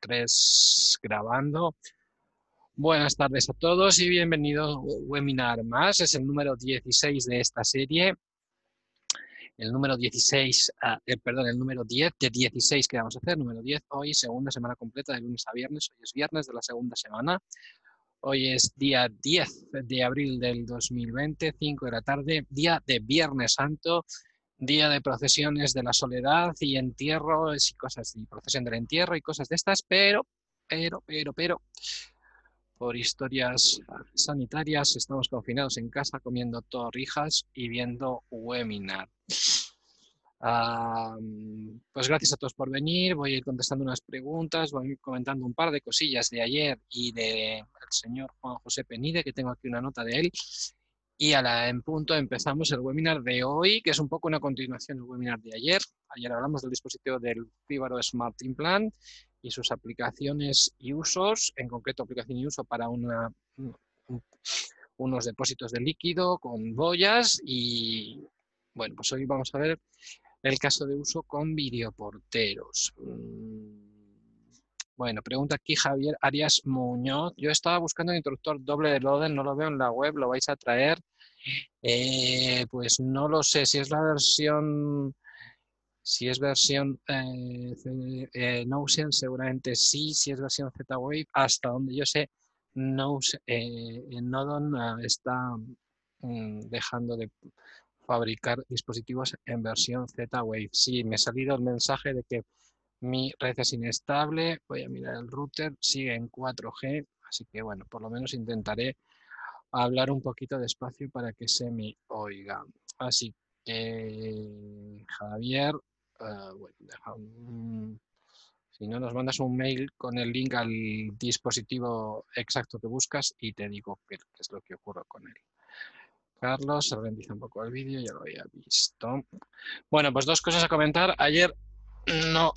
tres, grabando. Buenas tardes a todos y bienvenidos a webinar más. Es el número 16 de esta serie. El número 16, ah, eh, perdón, el número 10 de 16 que vamos a hacer, número 10, hoy segunda semana completa de lunes a viernes. Hoy es viernes de la segunda semana. Hoy es día 10 de abril del 2020, 5 de la tarde, día de Viernes Santo día de procesiones de la soledad y entierros y cosas, y procesión del entierro y cosas de estas, pero, pero, pero, pero, por historias sanitarias estamos confinados en casa comiendo torrijas y viendo webinar. pues gracias a todos por venir, voy a ir contestando unas preguntas, voy a ir comentando un par de cosillas de ayer y del señor Juan José Penide, que tengo aquí una nota de él, y a la en punto empezamos el webinar de hoy, que es un poco una continuación del webinar de ayer. Ayer hablamos del dispositivo del Fibaro Smart Implant y sus aplicaciones y usos, en concreto aplicación y uso para unos depósitos de líquido con boyas y bueno, pues hoy vamos a ver el caso de uso con videoporteros. Bueno, pregunta aquí Javier Arias Muñoz. Yo estaba buscando un interruptor doble de Loden, no lo veo en la web, ¿lo vais a traer? Eh, pues no lo sé, si es la versión, si es versión eh, eh seguramente sí, si es versión Z-Wave, hasta donde yo sé, no, eh, Nodon ah, está mm, dejando de fabricar dispositivos en versión Z-Wave. Sí, me ha salido el mensaje de que mi red es inestable, voy a mirar el router, sigue en 4G, así que bueno, por lo menos intentaré hablar un poquito despacio para que se me oiga. Así que, Javier, uh, bueno, si no nos mandas un mail con el link al dispositivo exacto que buscas y te digo qué, es lo que ocurre con él. Carlos, se ralentiza un poco el vídeo, ya lo había visto. Bueno, pues dos cosas a comentar. Ayer no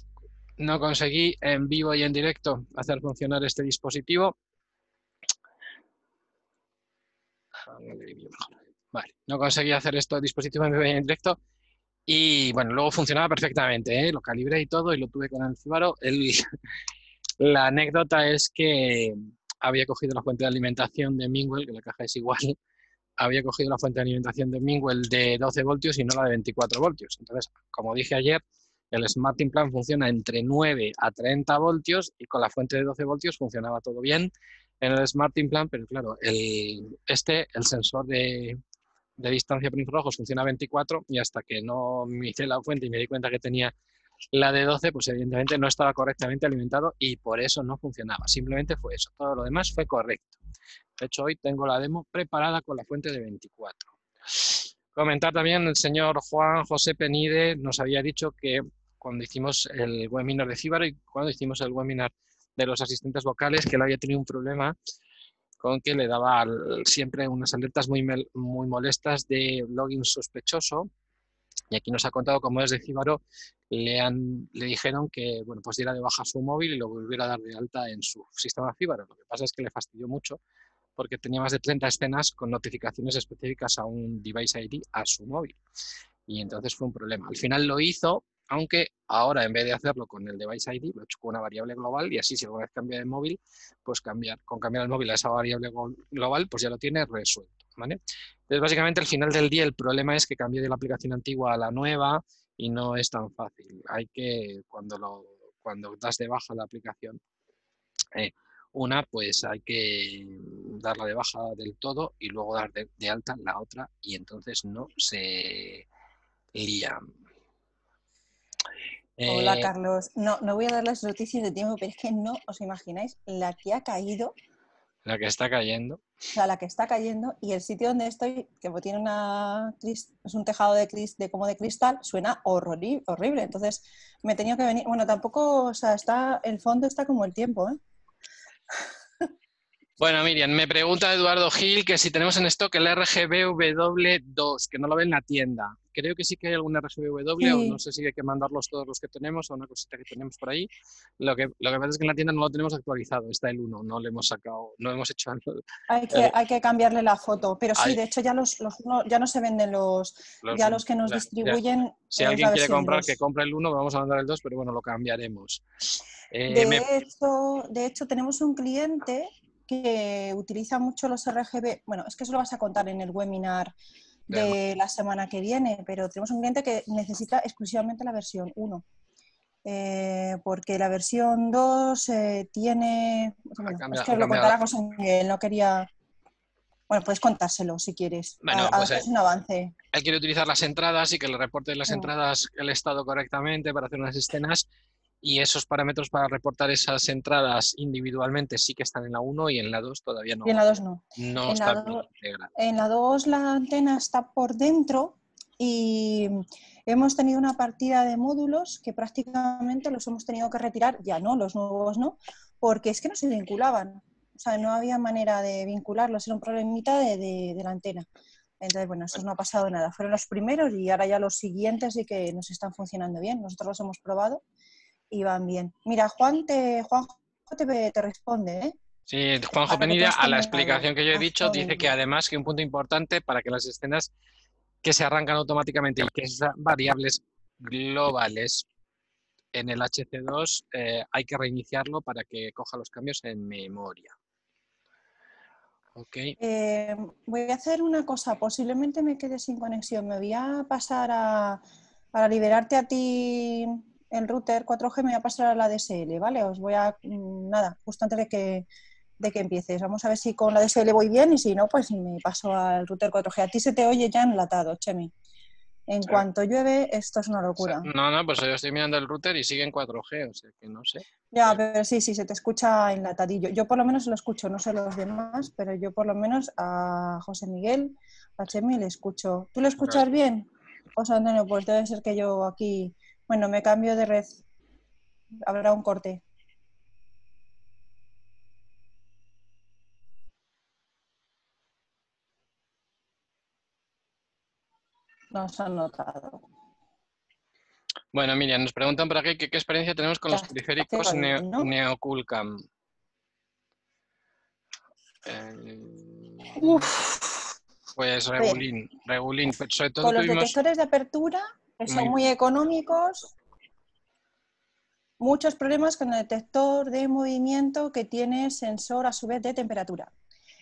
no conseguí en vivo y en directo hacer funcionar este dispositivo. Vale, no conseguí hacer esto dispositivo en vivo y en directo. Y bueno, luego funcionaba perfectamente, ¿eh? lo calibré y todo y lo tuve con el Cibaro. la anécdota es que había cogido la fuente de alimentación de Mingwell, que la caja es igual, había cogido la fuente de alimentación de Mingwell de 12 voltios y no la de 24 voltios. Entonces, como dije ayer, el Smart Implant funciona entre 9 a 30 voltios y con la fuente de 12 voltios funcionaba todo bien en el Smart Implant, pero claro, el, este, el sensor de, distancia por infrarrojos funciona a 24 y hasta que no me hice la fuente y me di cuenta que tenía la de 12, pues evidentemente no estaba correctamente alimentado y por eso no funcionaba. Simplemente fue eso. Todo lo demás fue correcto. De hecho, hoy tengo la demo preparada con la fuente de 24. Comentar también, el señor Juan José Penide nos había dicho que cuando hicimos el webinar de Cibaro y cuando hicimos el webinar de los asistentes vocales, que él había tenido un problema con que le daba siempre unas alertas muy, muy molestas de login sospechoso. Y aquí nos ha contado cómo desde Cibaro le, han, le dijeron que bueno, pues diera de baja su móvil y lo volviera a dar de alta en su sistema Cibaro. Lo que pasa es que le fastidió mucho porque tenía más de 30 escenas con notificaciones específicas a un device ID a su móvil. Y entonces fue un problema. Al final lo hizo, aunque ahora en vez de hacerlo con el device ID, lo he hecho con una variable global y así si alguna vez cambia de móvil, pues cambiar, con cambiar el móvil a esa variable global, pues ya lo tiene resuelto. ¿vale? Entonces, básicamente, al final del día, el problema es que cambie de la aplicación antigua a la nueva y no es tan fácil. Hay que, cuando, lo, cuando das de baja la aplicación, eh, una, pues hay que darla de baja del todo y luego dar de, de alta la otra y entonces no se lía. Hola, eh, Carlos. No, no voy a dar las noticias de tiempo, pero es que no os imagináis la que ha caído. La que está cayendo. O sea, la que está cayendo y el sitio donde estoy, que tiene una es un tejado de, de como de cristal, suena horrible. Entonces me he tenido que venir. Bueno, tampoco, o sea, está, el fondo está como el tiempo, ¿eh? Bueno, Miriam, me pregunta Eduardo Gil que si tenemos en stock el RGB W2, que no lo ve en la tienda creo que sí que hay alguna RGBW, o no sé si hay que mandarlos todos los que tenemos o una cosita que tenemos por ahí. Lo que, lo que pasa es que en la tienda no lo tenemos actualizado, está el 1, no le hemos sacado, no hemos hecho... Hay que, hay que cambiarle la foto, pero sí, de hecho ya los, los ya no se venden los, ya los que nos distribuyen. Si alguien quiere comprar, que compre el 1, vamos a mandar el 2, pero bueno, lo cambiaremos. Eh, de, hecho, de hecho, tenemos un cliente que utiliza mucho los RGB. Bueno, es que eso lo vas a contar en el webinar de la semana que viene, pero tenemos un cliente que necesita exclusivamente la versión 1. Eh, porque la versión 2 eh, tiene... es que lo contará José Miguel, no quería... Bueno, puedes contárselo si quieres. Bueno, pues es un avance. Él quiere utilizar las entradas y que le reporte las entradas el estado correctamente para hacer unas escenas y esos parámetros para reportar esas entradas individualmente sí que están en la 1 y en la 2 todavía no. Y en la 2 no. No en está la En la 2 la antena está por dentro y hemos tenido una partida de módulos que prácticamente los hemos tenido que retirar, ya no, los nuevos no, porque es que no se vinculaban. O sea, no había manera de vincularlos, era un problemita de, de, de la antena. Entonces, bueno, eso no ha pasado nada. Fueron los primeros y ahora ya los siguientes sí que nos están funcionando bien. Nosotros los hemos probado y van bien. Mira, Juan te, Juanjo te, te responde, ¿eh? Sí, Juanjo Penida, a la explicación que yo he dicho, dice que además que un punto importante para que las escenas que se arrancan automáticamente y que sean variables globales en el HC2 eh, hay que reiniciarlo para que coja los cambios en memoria. Okay. Eh, voy a hacer una cosa, posiblemente me quede sin conexión. Me voy a pasar a, para liberarte a ti el router 4G me voy a pasar a la DSL, ¿vale? Os voy a, mm, nada, justo antes de que, de que empieces. Vamos a ver si con la DSL voy bien y si no, pues me paso al router 4G. A ti se te oye ya enlatado, Chemi. En cuanto llueve, esto es una locura. No, no, pues yo estoy mirando el router y sigue en 4G, o sea que no sé. Ya, pero sí, sí, se te escucha enlatadillo. Yo por lo menos lo escucho, no sé los demás, pero yo por lo menos a José Miguel, a Chemi le escucho. ¿Tú lo escuchas bien? José Antonio, pues debe ser que yo aquí bueno, me cambio de red. Habrá un corte. No se han notado. Bueno, Miriam, nos preguntan por aquí qué experiencia tenemos con los periféricos Neoculcam. pues Regulín, Regulín, sobre todo con los detectores de apertura que son muy económicos. Muchos problemas con el detector de movimiento que tiene sensor a su vez de temperatura.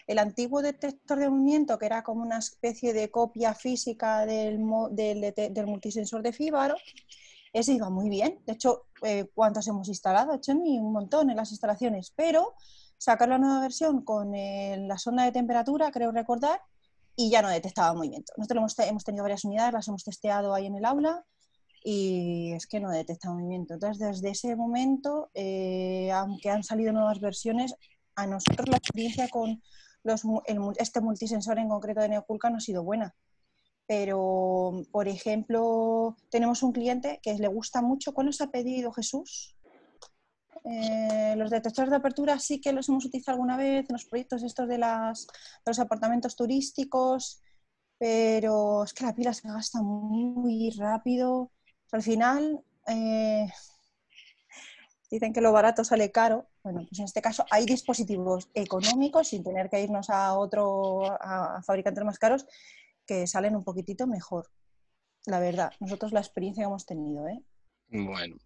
El antiguo detector de movimiento, que era como una especie de copia física del, del, multisensor de Fíbaro, ese iba muy bien. De hecho, eh, ¿cuántos hemos instalado? Chemi? Un montón en las instalaciones. Pero sacar la nueva versión con la sonda de temperatura, creo recordar, y ya no detectaba movimiento. Nosotros hemos, hemos, tenido varias unidades, las hemos testeado ahí en el aula y es que no detecta movimiento. Entonces, desde ese momento, eh, aunque han salido nuevas versiones, a nosotros la experiencia con los, este multisensor en concreto de Neoculca no ha sido buena. Pero, por ejemplo, tenemos un cliente que le gusta mucho. ¿Cuál nos ha pedido Jesús? Eh, los detectores de apertura sí que los hemos utilizado alguna vez en los proyectos estos de, las, los apartamentos turísticos, pero es que la pila se gasta muy rápido. al final, eh, dicen que lo barato sale caro. Bueno, pues en este caso hay dispositivos económicos, sin tener que irnos a otro, a fabricantes más caros, que salen un poquitito mejor. La verdad, nosotros la experiencia que hemos tenido, ¿eh? Bueno,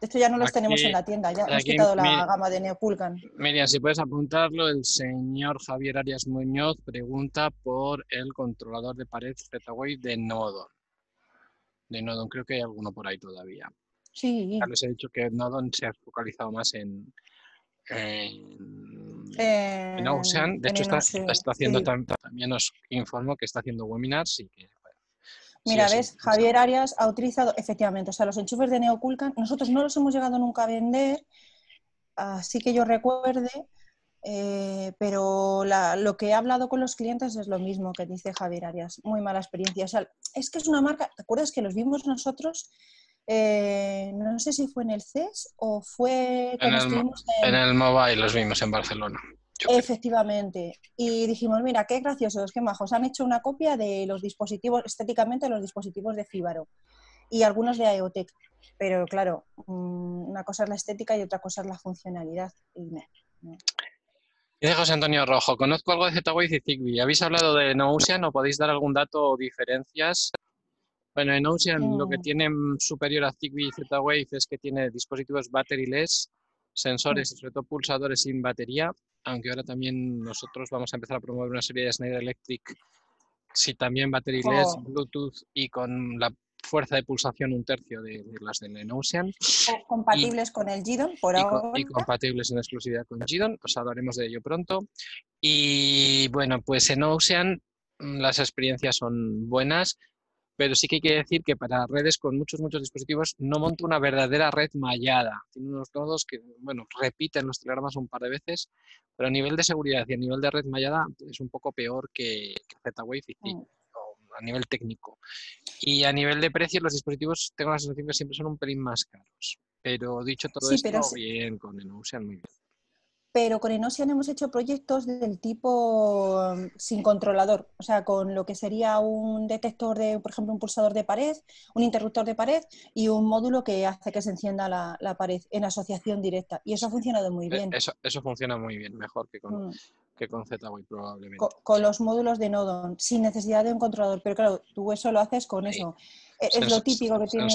esto ya no los tenemos en la tienda, ya hemos quitado la gama de Neoculcan. Miriam, si puedes apuntarlo, el señor Javier Arias Muñoz pregunta por el controlador de pared Z-Wave de Nodon. De Nodon, creo que hay alguno por ahí todavía. Sí. Ya les he dicho que Nodon se ha focalizado más en, en, Ocean. De hecho, está, está, haciendo también, os informo que está haciendo webinars y que Mira, ves, Javier Arias ha utilizado, efectivamente, o sea, los enchufes de Neoculcan, nosotros no los hemos llegado nunca a vender, así que yo recuerde, eh, pero lo que he hablado con los clientes es lo mismo que dice Javier Arias, muy mala experiencia. O sea, es que es una marca, ¿te acuerdas que los vimos nosotros? Eh, no sé si fue en el CES o fue en el, en... en el Mobile, los vimos en Barcelona. Efectivamente. Y dijimos, mira, qué graciosos, qué majos. Han hecho una copia de los dispositivos, estéticamente los dispositivos de Fíbaro y algunos de IoTech. Pero claro, mm, una cosa es la estética y otra cosa es la funcionalidad. Y Dice José Antonio Rojo, conozco algo de Z-Wave y Zigbee. ¿Habéis hablado de Notion o podéis dar algún dato o diferencias? Bueno, en Ocean lo que mm. tiene superior a Zigbee y Z-Wave es que tiene dispositivos batteryless, sensores y sobre todo pulsadores sin batería, aunque ahora también nosotros vamos a empezar a promover una serie de Schneider Electric, sí también batteryless, oh. Bluetooth y con la fuerza de pulsación un tercio de, las de Ocean. Compatibles con el GIDON por ahora. Y compatibles en exclusividad con GIDON, pues hablaremos de ello pronto. Y bueno, pues en Ocean mm, las experiencias son buenas pero sí que hay que decir que para redes con muchos, muchos dispositivos no monta una verdadera red mallada. Tiene unos nodos que, bueno, repiten los telegramas un par de veces, pero a nivel de seguridad y a nivel de red mallada es un poco peor que, Z-Wave y mm. a nivel técnico. Y a nivel de precio, los dispositivos tengo la sensación que siempre son un pelín más caros. Pero dicho todo esto, bien, con el usan muy bien pero con Enosian hemos hecho proyectos del tipo um, sin controlador, o sea, con lo que sería un detector de, por ejemplo, un pulsador de pared, un interruptor de pared y un módulo que hace que se encienda la, pared en asociación directa. Y eso ha funcionado muy e, bien. Eso, eso funciona muy bien, mejor que con, mm. que con Z-Wave probablemente. Con, los módulos de Nodon, sin necesidad de un controlador, pero claro, tú eso lo haces con eso. E, es, lo típico que tiene.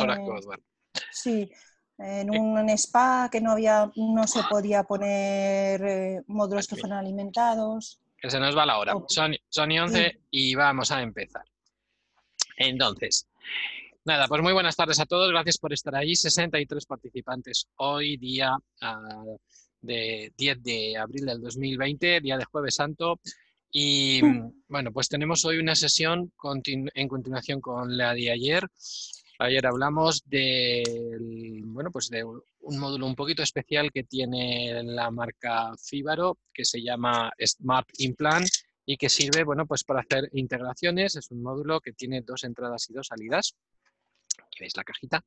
Sí, en un spa que no había, no se podía poner eh, módulos que fueran alimentados. Que se nos va la hora. Son, son 11 y vamos a empezar. Entonces, nada, pues muy buenas tardes a todos. Gracias por estar ahí. 63 participantes hoy, día ah, de 10 de abril del 2020, día de Jueves Santo. Y mm. bueno, pues tenemos hoy una sesión en continuación con la de ayer Ayer hablamos de, bueno, pues de un módulo un poquito especial que tiene la marca Fibaro, que se llama Smart Implant y que sirve bueno, pues para hacer integraciones. Es un módulo que tiene dos entradas y dos salidas. Aquí veis la cajita.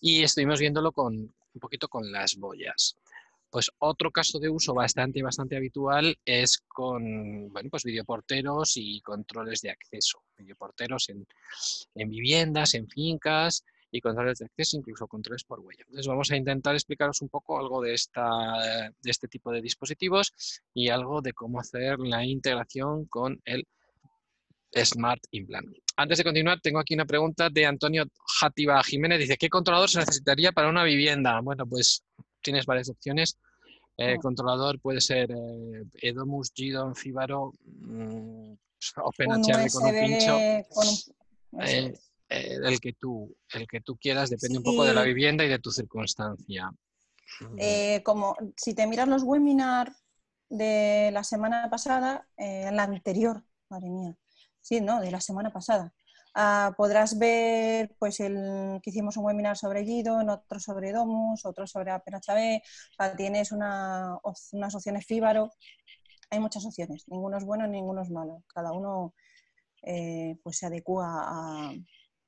Y estuvimos viéndolo con un poquito con las boyas. Pues otro caso de uso bastante, bastante habitual es con, bueno, pues videoporteros y controles de acceso. Videoporteros en, en viviendas, en fincas y controles de acceso, incluso controles por huella. Entonces vamos a intentar explicaros un poco algo de, esta, de este tipo de dispositivos y algo de cómo hacer la integración con el Smart Implant. Antes de continuar, tengo aquí una pregunta de Antonio Jativa Jiménez. Dice, ¿qué controlador se necesitaría para una vivienda? Bueno, pues tienes varias opciones. Eh, controlador puede ser eh, Edomus, Gidon, Fibaro, mm, OpenHR con un pincho. Eh, el, que tú, el que tú quieras, depende un poco de la vivienda y de tu circunstancia. como si te miras los webinars de la semana pasada, la anterior, madre mía, sí, no, de la semana pasada, Ah, podrás ver pues el que hicimos un webinar sobre Guido, otro sobre Domus, otro sobre APNHB. O tienes una, unas opciones Fíbaro. Hay muchas opciones, ninguno es bueno, ninguno es malo. Cada uno eh, pues se adecua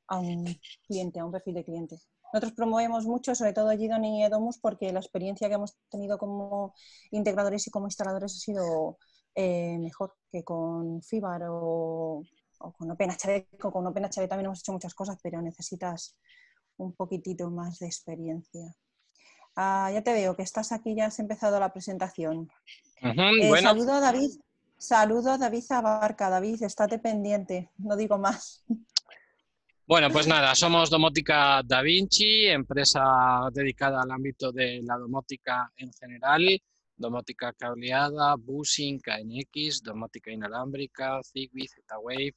a, un cliente, a un perfil de cliente. Nosotros promovemos mucho, sobre todo Gidon y Edomus, porque la experiencia que hemos tenido como integradores y como instaladores ha sido eh, mejor que con Fibar o o con OpenHB también hemos hecho muchas cosas, pero necesitas un poquitito más de experiencia. Ah, ya te veo que estás aquí, ya has empezado la presentación. Eh, saludo a David, saludo a David Abarca. David, estate pendiente, no digo más. Bueno, pues nada, somos Domótica Da Vinci, empresa dedicada al ámbito de la domótica en general, domótica cableada, busing, KNX, domótica inalámbrica, Zigbee, Z-Wave,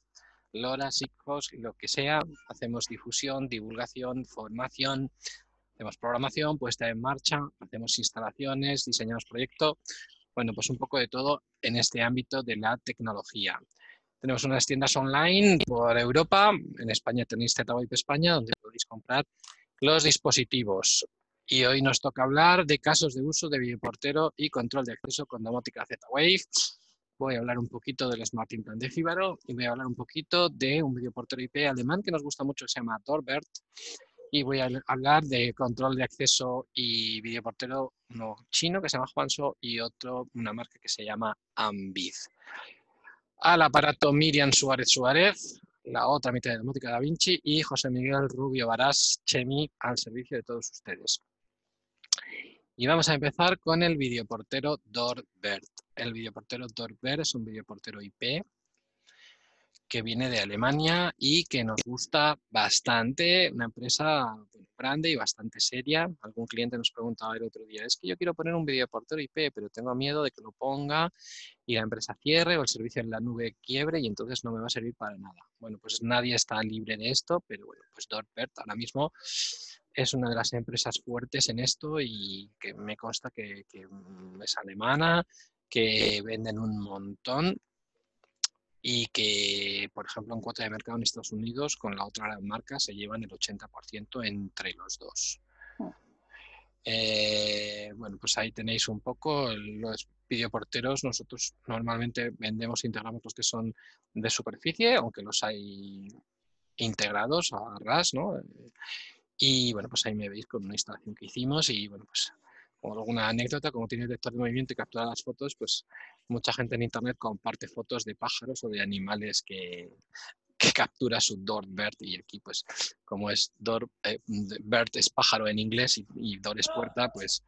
LoRa, SIGFOX, lo que sea. Hacemos difusión, divulgación, formación, hacemos programación, puesta en marcha, hacemos instalaciones, diseñamos proyecto. Bueno, pues un poco de todo en este ámbito de la tecnología. Tenemos unas tiendas online por Europa. En España tenéis ZWave España, donde podéis comprar los dispositivos. Y hoy nos toca hablar de casos de uso de videoportero y control de acceso con domótica Z-Wave voy a hablar un poquito del Smart Implant de Fibaro y voy a hablar un poquito de un videoportero IP alemán que nos gusta mucho, que se llama Torbert y voy a hablar de control de acceso y videoportero, uno chino que se llama Juanso y otro, una marca que se llama Ambiz. Al aparato Miriam Suárez Suárez, la otra mitad de la música Da Vinci y José Miguel Rubio Barás Chemi al servicio de todos ustedes. Y vamos a empezar con el videoportero Dorbert. El videoportero Dorbert es un videoportero IP que viene de Alemania y que nos gusta bastante, una empresa grande y bastante seria. Algún cliente nos preguntaba el otro día, es que yo quiero poner un videoportero IP, pero tengo miedo de que lo ponga y la empresa cierre o el servicio en la nube quiebre y entonces no me va a servir para nada. Bueno, pues nadie está libre de esto, pero bueno, pues Dorbert ahora mismo es una de las empresas fuertes en esto y que me consta que, que es alemana, que venden un montón y que, por ejemplo, en cuota de mercado en Estados Unidos, con la otra marca se llevan el 80% entre los dos. Mm. Eh, bueno, pues ahí tenéis un poco los videoporteros. Nosotros normalmente vendemos, integramos los que son de superficie, aunque los hay integrados a RAS, ¿no? Y bueno, pues ahí me veis con una instalación que hicimos y bueno, pues o alguna anécdota, como tiene detector de movimiento y captura las fotos, pues mucha gente en internet comparte fotos de pájaros o de animales que, que captura su Doorbird y aquí pues como es Door, eh, bird es pájaro en inglés y, Door es puerta, pues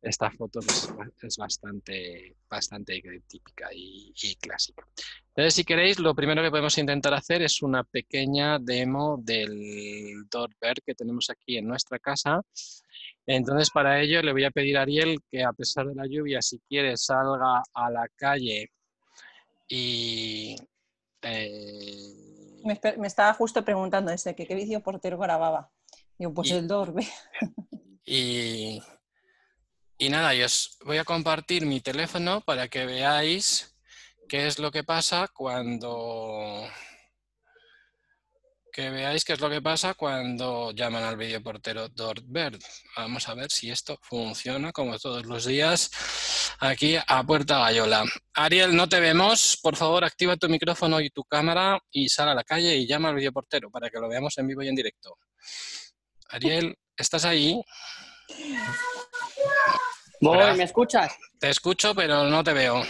esta foto pues, es bastante, bastante típica y, y, clásica. Entonces si queréis lo primero que podemos intentar hacer es una pequeña demo del Doorbird que tenemos aquí en nuestra casa entonces, para ello le voy a pedir a Ariel que a pesar de la lluvia, si quiere, salga a la calle y... Eh, me, estaba justo preguntando ese, que qué vídeo portero grababa. Digo, pues el Dorbe. Y, y nada, yo os voy a compartir mi teléfono para que veáis qué es lo que pasa cuando que veáis qué es lo que pasa cuando llaman al videoportero Doorbird. Vamos a ver si esto funciona como todos los días aquí a Puerta Gallola. Ariel, no te vemos. Por favor, activa tu micrófono y tu cámara y sal a la calle y llama al videoportero para que lo veamos en vivo y en directo. Ariel, ¿estás ahí? Voy, ¿me escuchas? Te escucho, pero no te veo.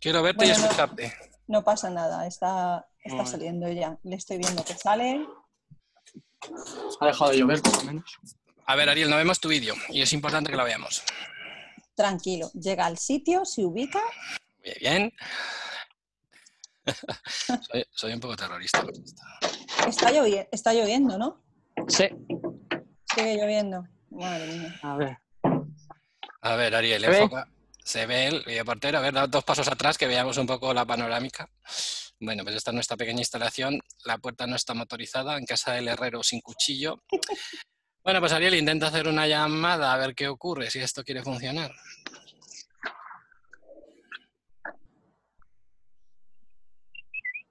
Quiero verte y escucharte. No pasa nada, está, Está saliendo ya. Le estoy viendo que sale. Ha dejado de llover, por lo menos. A ver, Ariel, no vemos tu vídeo y es importante que lo veamos. Tranquilo. Llega al sitio, se ubica. Muy bien. soy, un poco terrorista. Está, lloviendo, está lloviendo, ¿no? Sí. Sigue lloviendo. Madre mía. A ver. A ver, Ariel, ¿Se enfoca. Se ve el videoportero. A ver, da dos pasos atrás que veamos un poco la panorámica. Bueno, pues esta es nuestra pequeña instalación. La puerta no está motorizada, en casa del herrero sin cuchillo. Bueno, pues Ariel intenta hacer una llamada a ver qué ocurre, si esto quiere funcionar.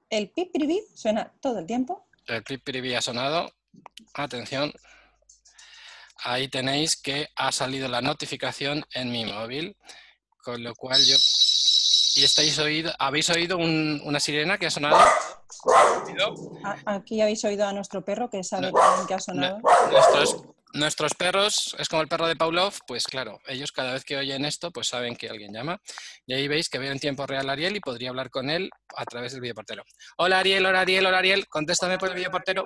El pip suena todo el tiempo. El pip ha sonado. Atención. Ahí tenéis que ha salido la notificación en mi móvil, con lo cual yo ¿Y estáis oído, habéis oído una sirena que ha sonado? Aquí habéis oído a nuestro perro que sabe que ha sonado. nuestros, perros, es como el perro de Pavlov, pues claro, ellos cada vez que oyen esto, pues saben que alguien llama. Y ahí veis que veo en tiempo real a Ariel y podría hablar con él a través del videoportero. Hola Ariel, hola Ariel, hola Ariel, contéstame por el videoportero.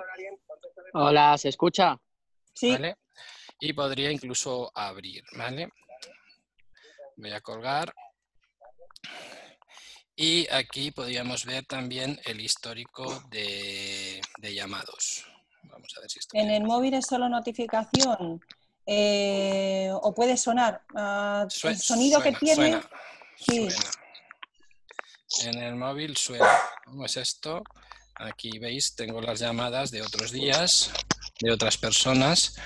Hola, ¿se escucha? Sí. Y podría incluso abrir, ¿vale? Voy a colgar. Y aquí podríamos ver también el histórico de, llamados. Vamos a ver si en el móvil es solo notificación eh, o puede sonar. Ah, el sonido que tiene. sí. En el móvil suena. ¿Cómo es esto? Aquí veis, tengo las llamadas de otros días, de otras personas.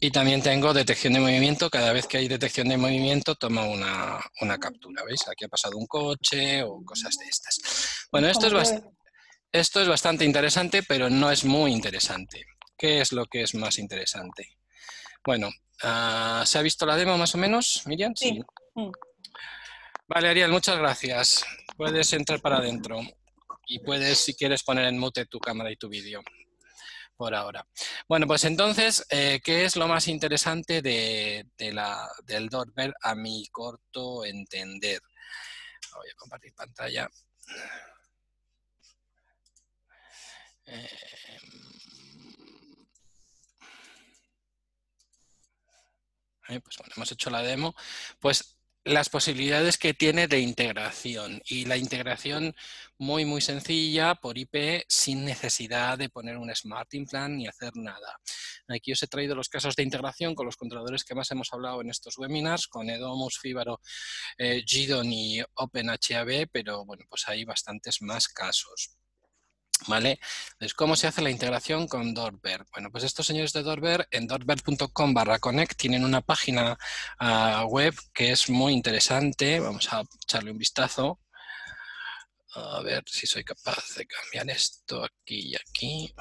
Y también tengo detección de movimiento. Cada vez que hay detección de movimiento, toma una, captura. ¿Veis? Aquí ha pasado un coche o cosas de estas. Bueno, esto es, esto es bastante interesante, pero no es muy interesante. ¿Qué es lo que es más interesante? Bueno, ah, ¿se ha visto la demo más o menos, Miriam? Sí. Mm. Vale, Ariel, muchas gracias. Puedes entrar para adentro y puedes, si quieres, poner en mute tu cámara y tu vídeo por ahora. Bueno, pues entonces, eh, ¿qué es lo más interesante de, la, del Doorbell a mi corto entender? Voy a compartir pantalla. Eh, eh, pues bueno, hemos hecho la demo. Pues las posibilidades que tiene de integración y la integración muy muy sencilla por IP sin necesidad de poner un Smart Implant ni hacer nada. Aquí os he traído los casos de integración con los controladores que más hemos hablado en estos webinars, con Edomus, Fibaro, eh, GDON y OpenHAB, pero bueno, pues hay bastantes más casos. ¿Vale? Entonces, ¿cómo se hace la integración con Doorbird? Bueno, pues estos señores de Doorbird en doorbird.com barra connect tienen una página ah, web que es muy interesante. Vamos a echarle un vistazo. A ver si soy capaz de cambiar esto aquí y aquí.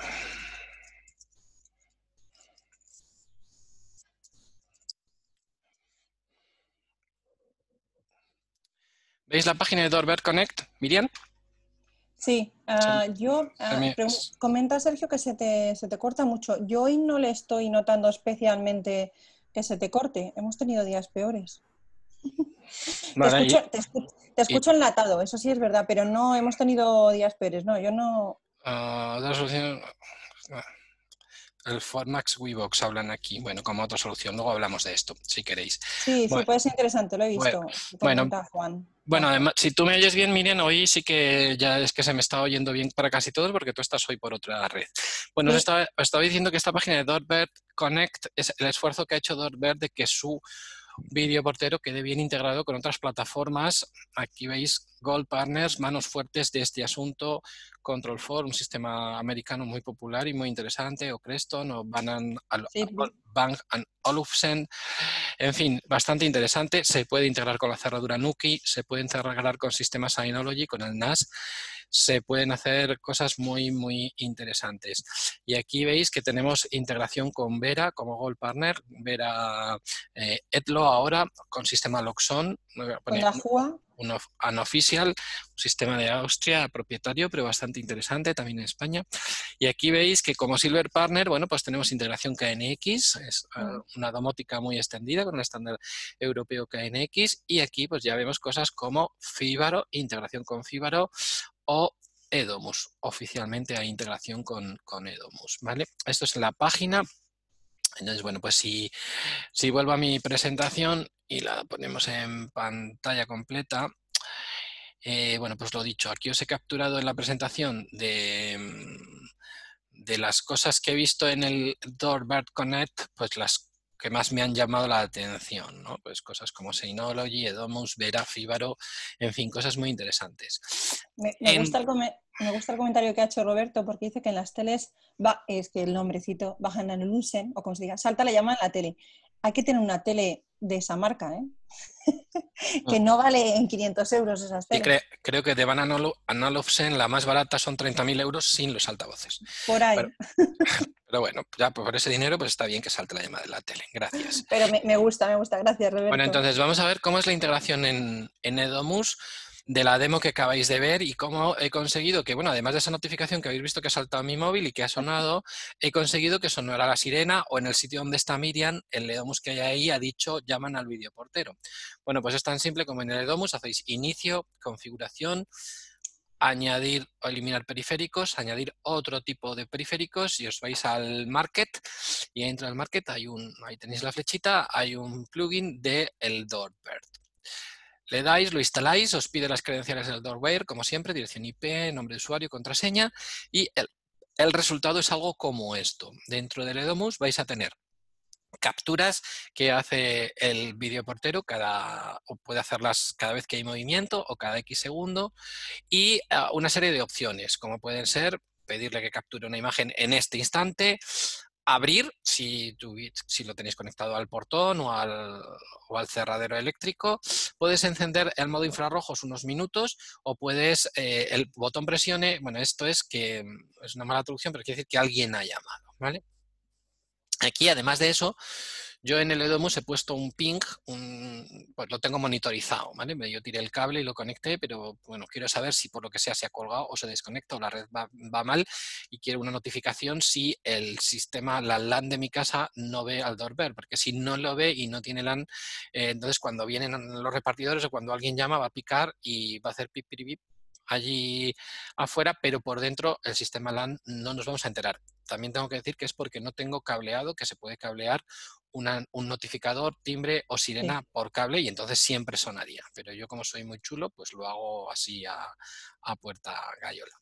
¿Veis la página de Doorbird Connect, Miriam? Sí, ah, yo uh, comenta Sergio que se te, se te corta mucho. Yo hoy no le estoy notando especialmente que se te corte. Hemos tenido días peores. te, escucho, enlatado, eso sí es verdad, pero no hemos tenido días peores, no, yo no. Uh, el Formax Webox hablan aquí, bueno, como otra solución. Luego hablamos de esto, si queréis. Sí, sí, puede ser interesante, lo he visto. Bueno, bueno, además, si tú me oyes bien, Miriam, hoy sí que ya es que se me está oyendo bien para casi todos porque tú estás hoy por otra red. Bueno, os, estaba, diciendo que esta página de Doorbird Connect es el esfuerzo que ha hecho Doorbird de que su vídeo portero quede bien integrado con otras plataformas. Aquí veis Gold Partners, manos fuertes de este asunto, Control 4, un sistema americano muy popular y muy interesante, o Creston, o Bank Olufsen. En fin, bastante interesante. Se puede integrar con la cerradura Nuki, se puede integrar con sistemas Synology, con el NAS se pueden hacer cosas muy, muy interesantes. Y aquí veis que tenemos integración con Vera como Gold Partner, Vera eh, Etlo ahora con sistema Loxon. Con la JUA un unofficial, un sistema de Austria propietario, pero bastante interesante también en España. Y aquí veis que como Silver Partner, bueno, pues tenemos integración KNX, es eh, mm. una domótica muy extendida con el estándar europeo KNX, y aquí pues ya vemos cosas como Fibaro, integración con Fibaro, o Edomus. Oficialmente hay integración con, con Edomus, ¿vale? Esto es la página. Entonces, bueno, pues si, si vuelvo a mi presentación y la ponemos en pantalla completa, eh, bueno, pues lo dicho, aquí os he capturado en la presentación de, de las cosas que he visto en el Doorbird Connect, pues las que más me han llamado la atención, ¿no? Pues cosas como Synology, Edomus, Vera, Fibaro, en fin, cosas muy interesantes. Me, gusta, el comentario que ha hecho Roberto porque dice que en las teles va, es que el nombrecito bajan en el Lunsen o como se diga, salta la llama en la tele. Hay que tener una tele de esa marca, ¿eh? que no vale en 500 euros esas teles. creo que de Van Analofsen la más barata son 30.000 euros sin los altavoces. Por ahí. Pero, bueno, ya por ese dinero pues está bien que salte la llamada de la tele. Gracias. Pero me, gusta, me gusta. Gracias, Roberto. Bueno, entonces vamos a ver cómo es la integración en, en Edomus de la demo que acabáis de ver y cómo he conseguido que, bueno, además de esa notificación que habéis visto que ha saltado mi móvil y que ha sonado, he conseguido que sonara la sirena o en el sitio donde está Miriam, el Edomus que hay ahí ha dicho llaman al videoportero. Bueno, pues es tan simple como en el Edomus hacéis inicio, configuración, añadir o eliminar periféricos, añadir otro tipo de periféricos y os vais al market y dentro del market hay un, ahí tenéis la flechita, hay un plugin de el Doorbird. Le dais, lo instaláis, os pide las credenciales del Doorware, como siempre, dirección IP, nombre de usuario, contraseña, y el, el resultado es algo como esto. Dentro del Edomus vais a tener capturas que hace el videoportero cada, o puede hacerlas cada vez que hay movimiento o cada X segundo y ah, una serie de opciones como pueden ser pedirle que capture una imagen en este instante, abrir si, si lo tenéis conectado al portón o al, o al, cerradero eléctrico. Puedes encender el modo infrarrojos unos minutos o puedes, eh, el botón presione, bueno, esto es que es una mala traducción, pero quiere decir que alguien ha llamado, ¿vale? Aquí, además de eso, Yo en el Edomus he puesto un ping, pues lo tengo monitorizado, ¿vale? Yo tiré el cable y lo conecté, pero bueno, quiero saber si por lo que sea se ha colgado o se desconecta o la red va, mal y quiero una notificación si el sistema, la LAN de mi casa no ve al doorbell, porque si no lo ve y no tiene LAN, eh, entonces cuando vienen los repartidores o cuando alguien llama va a picar y va a hacer pip, pip, pip allí afuera, pero por dentro el sistema LAN no nos vamos a enterar. También tengo que decir que es porque no tengo cableado, que se puede cablear un notificador, timbre o sirena por cable y entonces siempre sonaría. Pero yo como soy muy chulo, pues lo hago así a, puerta gallola.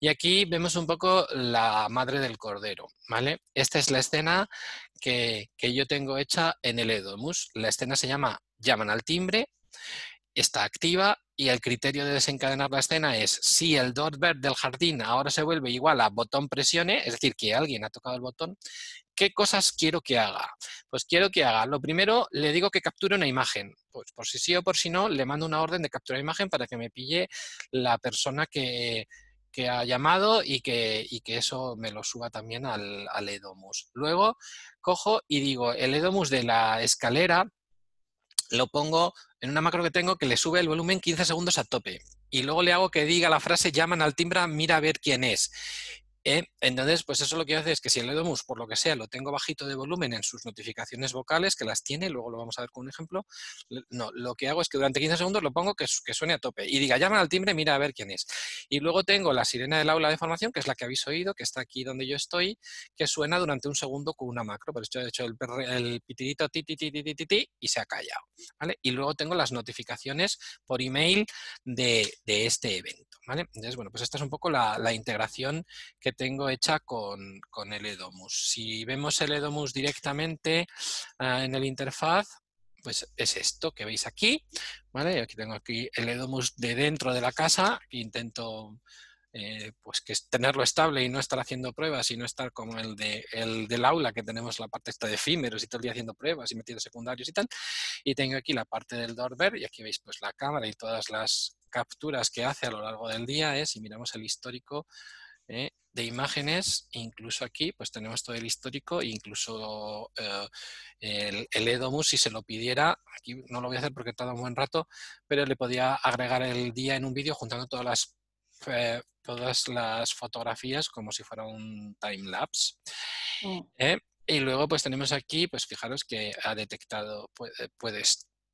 Y aquí vemos un poco la madre del cordero, ¿vale? Esta es la escena que, que yo tengo hecha en el Edomus. La escena se llama Llaman al timbre está activa y el criterio de desencadenar la escena es si el doorbell del jardín ahora se vuelve igual a botón presione, es decir, que alguien ha tocado el botón, ¿qué cosas quiero que haga? Pues quiero que haga, lo primero, le digo que capture una imagen. Pues por si sí o por si no, le mando una orden de captura de imagen para que me pille la persona que, ha llamado y que, que, eso me lo suba también al, al Edomus. Luego cojo y digo, el Edomus de la escalera lo pongo en una macro que tengo que le sube el volumen 15 segundos a tope. Y luego le hago que diga la frase llaman al timbre, mira a ver quién es. ¿Eh? Entonces, pues eso lo que hace es que si el Edomus, por lo que sea, lo tengo bajito de volumen en sus notificaciones vocales, que las tiene, luego lo vamos a ver con un ejemplo, no, lo que hago es que durante 15 segundos lo pongo que, que suene a tope y diga, llaman al timbre, mira a ver quién es. Y luego tengo la sirena del aula de formación, que es la que habéis oído, que está aquí donde yo estoy, que suena durante un segundo con una macro, por eso he hecho el, el pitidito ti, ti, ti, ti, ti, ti, y se ha callado. ¿vale? Y luego tengo las notificaciones por email de, de este evento. Entonces, bueno, pues esta es un poco la, integración que tengo hecha con, el Edomus. Si vemos el Edomus directamente ah, en el interfaz, pues es esto que veis aquí, ¿vale? Aquí tengo aquí el Edomus de dentro de la casa, intento eh, pues que tenerlo estable y no estar haciendo pruebas y no estar como el, de, el del aula, que tenemos la parte esta de efímeros y todo el día haciendo pruebas y metiendo secundarios y tal. Y tengo aquí la parte del doorbell y aquí veis pues la cámara y todas las capturas que hace a lo largo del día. ¿eh? Si miramos el histórico ¿eh? De imágenes, incluso aquí pues tenemos todo el histórico, incluso el, el, Edomus si se lo pidiera, aquí no lo voy a hacer porque tarda un buen rato, pero le podía agregar el día en un vídeo juntando todas las todas las fotografías como si fuera un time lapse. Mm. ¿eh? Y luego pues tenemos aquí, pues fijaros que ha detectado, puede,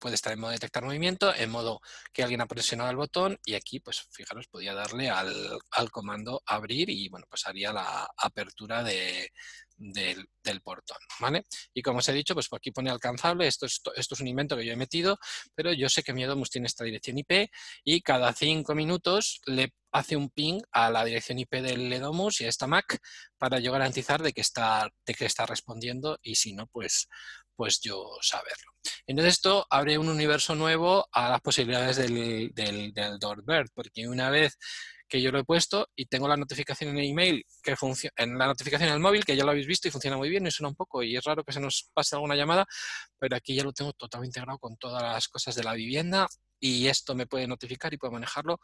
puede estar en modo detectar movimiento, en modo que alguien ha presionado el botón y aquí, pues fijaros, podía darle al, al comando abrir y bueno, pues haría la apertura de, del, portón, ¿vale? Y como os he dicho, pues por aquí pone alcanzable, esto es, esto es un invento que yo he metido, pero yo sé que mi Edomus tiene esta dirección IP y cada cinco minutos le hace un ping a la dirección IP del Edomus y a esta Mac para yo garantizar de que está, de que está respondiendo y si no, pues, pues yo saberlo. Entonces esto abre un universo nuevo a las posibilidades del, del, del Doorbird, porque una vez que yo lo he puesto y tengo la notificación en el email, que funciona, en la notificación en el móvil, que ya lo habéis visto y funciona muy bien, y suena un poco, y es raro que se nos pase alguna llamada, pero aquí ya lo tengo totalmente integrado con todas las cosas de la vivienda y esto me puede notificar y puedo manejarlo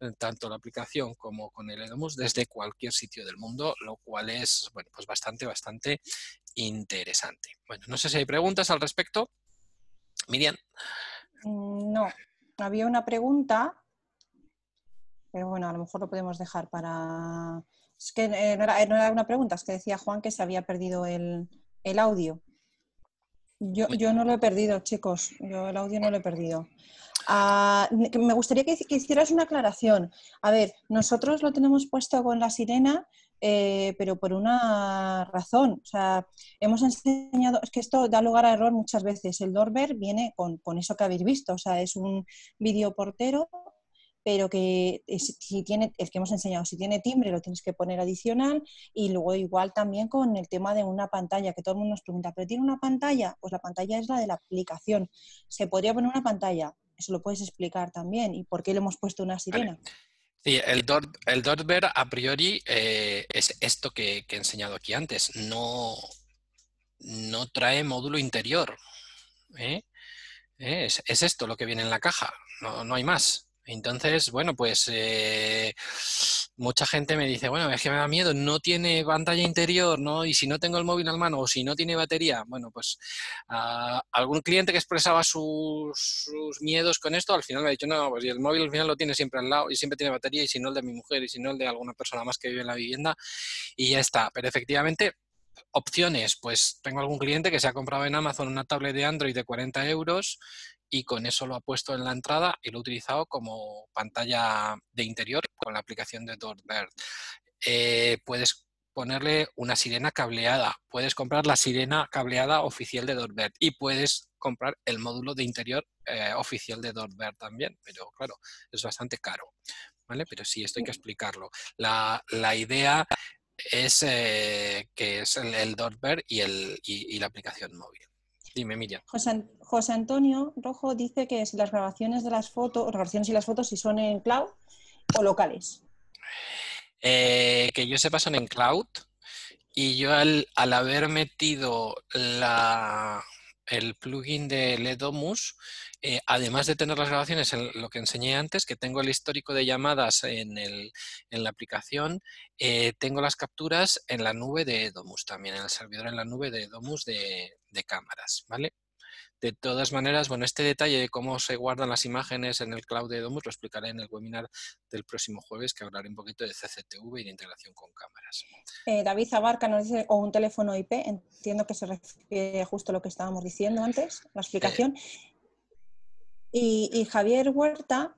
eh, tanto la aplicación como con el Edomus desde cualquier sitio del mundo, lo cual es, bueno, pues bastante, bastante interesante. Bueno, no sé si hay preguntas al respecto. Miriam. Mm, no, había una pregunta pero bueno, a lo mejor lo podemos dejar para... Es que eh, no, era, una pregunta, es que decía Juan que se había perdido el, audio. Yo, yo, no lo he perdido, chicos. Yo el audio no lo he perdido. Ah, me gustaría que, hicieras una aclaración. A ver, nosotros lo tenemos puesto con la sirena, eh, pero por una razón. O sea, hemos enseñado, es que esto da lugar a error muchas veces. El doorbell viene con, con eso que habéis visto. O sea, es un vídeo portero pero que si tiene, el que hemos enseñado, si tiene timbre lo tienes que poner adicional y luego igual también con el tema de una pantalla, que todo el mundo nos pregunta, ¿pero tiene una pantalla? Pues la pantalla es la de la aplicación. ¿Se podría poner una pantalla? Eso lo puedes explicar también. ¿Y por qué le hemos puesto una sirena? Sí, el, door, el a priori eh, es esto que, he enseñado aquí antes. No, no trae módulo interior. ¿eh? ¿Eh? Es, es, esto lo que viene en la caja, no, no hay más. Entonces, bueno, pues eh, mucha gente me dice, bueno, es que me da miedo, no tiene pantalla interior, ¿no? Y si no tengo el móvil al mano o si no tiene batería, bueno, pues ah, algún cliente que expresaba sus, miedos con esto, al final me ha dicho, no, pues el móvil al final lo tiene siempre al lado y siempre tiene batería y si no el de mi mujer y si no el de alguna persona más que vive en la vivienda y ya está. Pero efectivamente, opciones, pues tengo algún cliente que se ha comprado en Amazon una tablet de Android de 40 euros y con eso lo ha puesto en la entrada y lo ha utilizado como pantalla de interior con la aplicación de Doorbird. Eh, puedes ponerle una sirena cableada, puedes comprar la sirena cableada oficial de Doorbird y puedes comprar el módulo de interior eh, oficial de Doorbird también, pero claro, es bastante caro. ¿Vale? Pero sí, esto hay que explicarlo. La, idea es eh, que es el, el y, el, y la aplicación móvil. Dime, Miriam. José, Antonio Rojo dice que si las grabaciones de las fotos, grabaciones y las fotos, si son en cloud o locales. Eh, que yo sepa son en cloud y yo al, al haber metido la, el plugin de Ledomus, eh, además de tener las grabaciones en lo que enseñé antes, que tengo el histórico de llamadas en, la aplicación, eh, tengo las capturas en la nube de Domus también, en el servidor en la nube de Domus de, de cámaras, ¿vale? De todas maneras, bueno, este detalle de cómo se guardan las imágenes en el cloud de Domus lo explicaré en el webinar del próximo jueves, que hablaré un poquito de CCTV y de integración con cámaras. Eh, David Zabarca nos dice, o un teléfono IP, entiendo que se refiere justo a lo que estábamos diciendo antes, la explicación. y, Javier Huerta,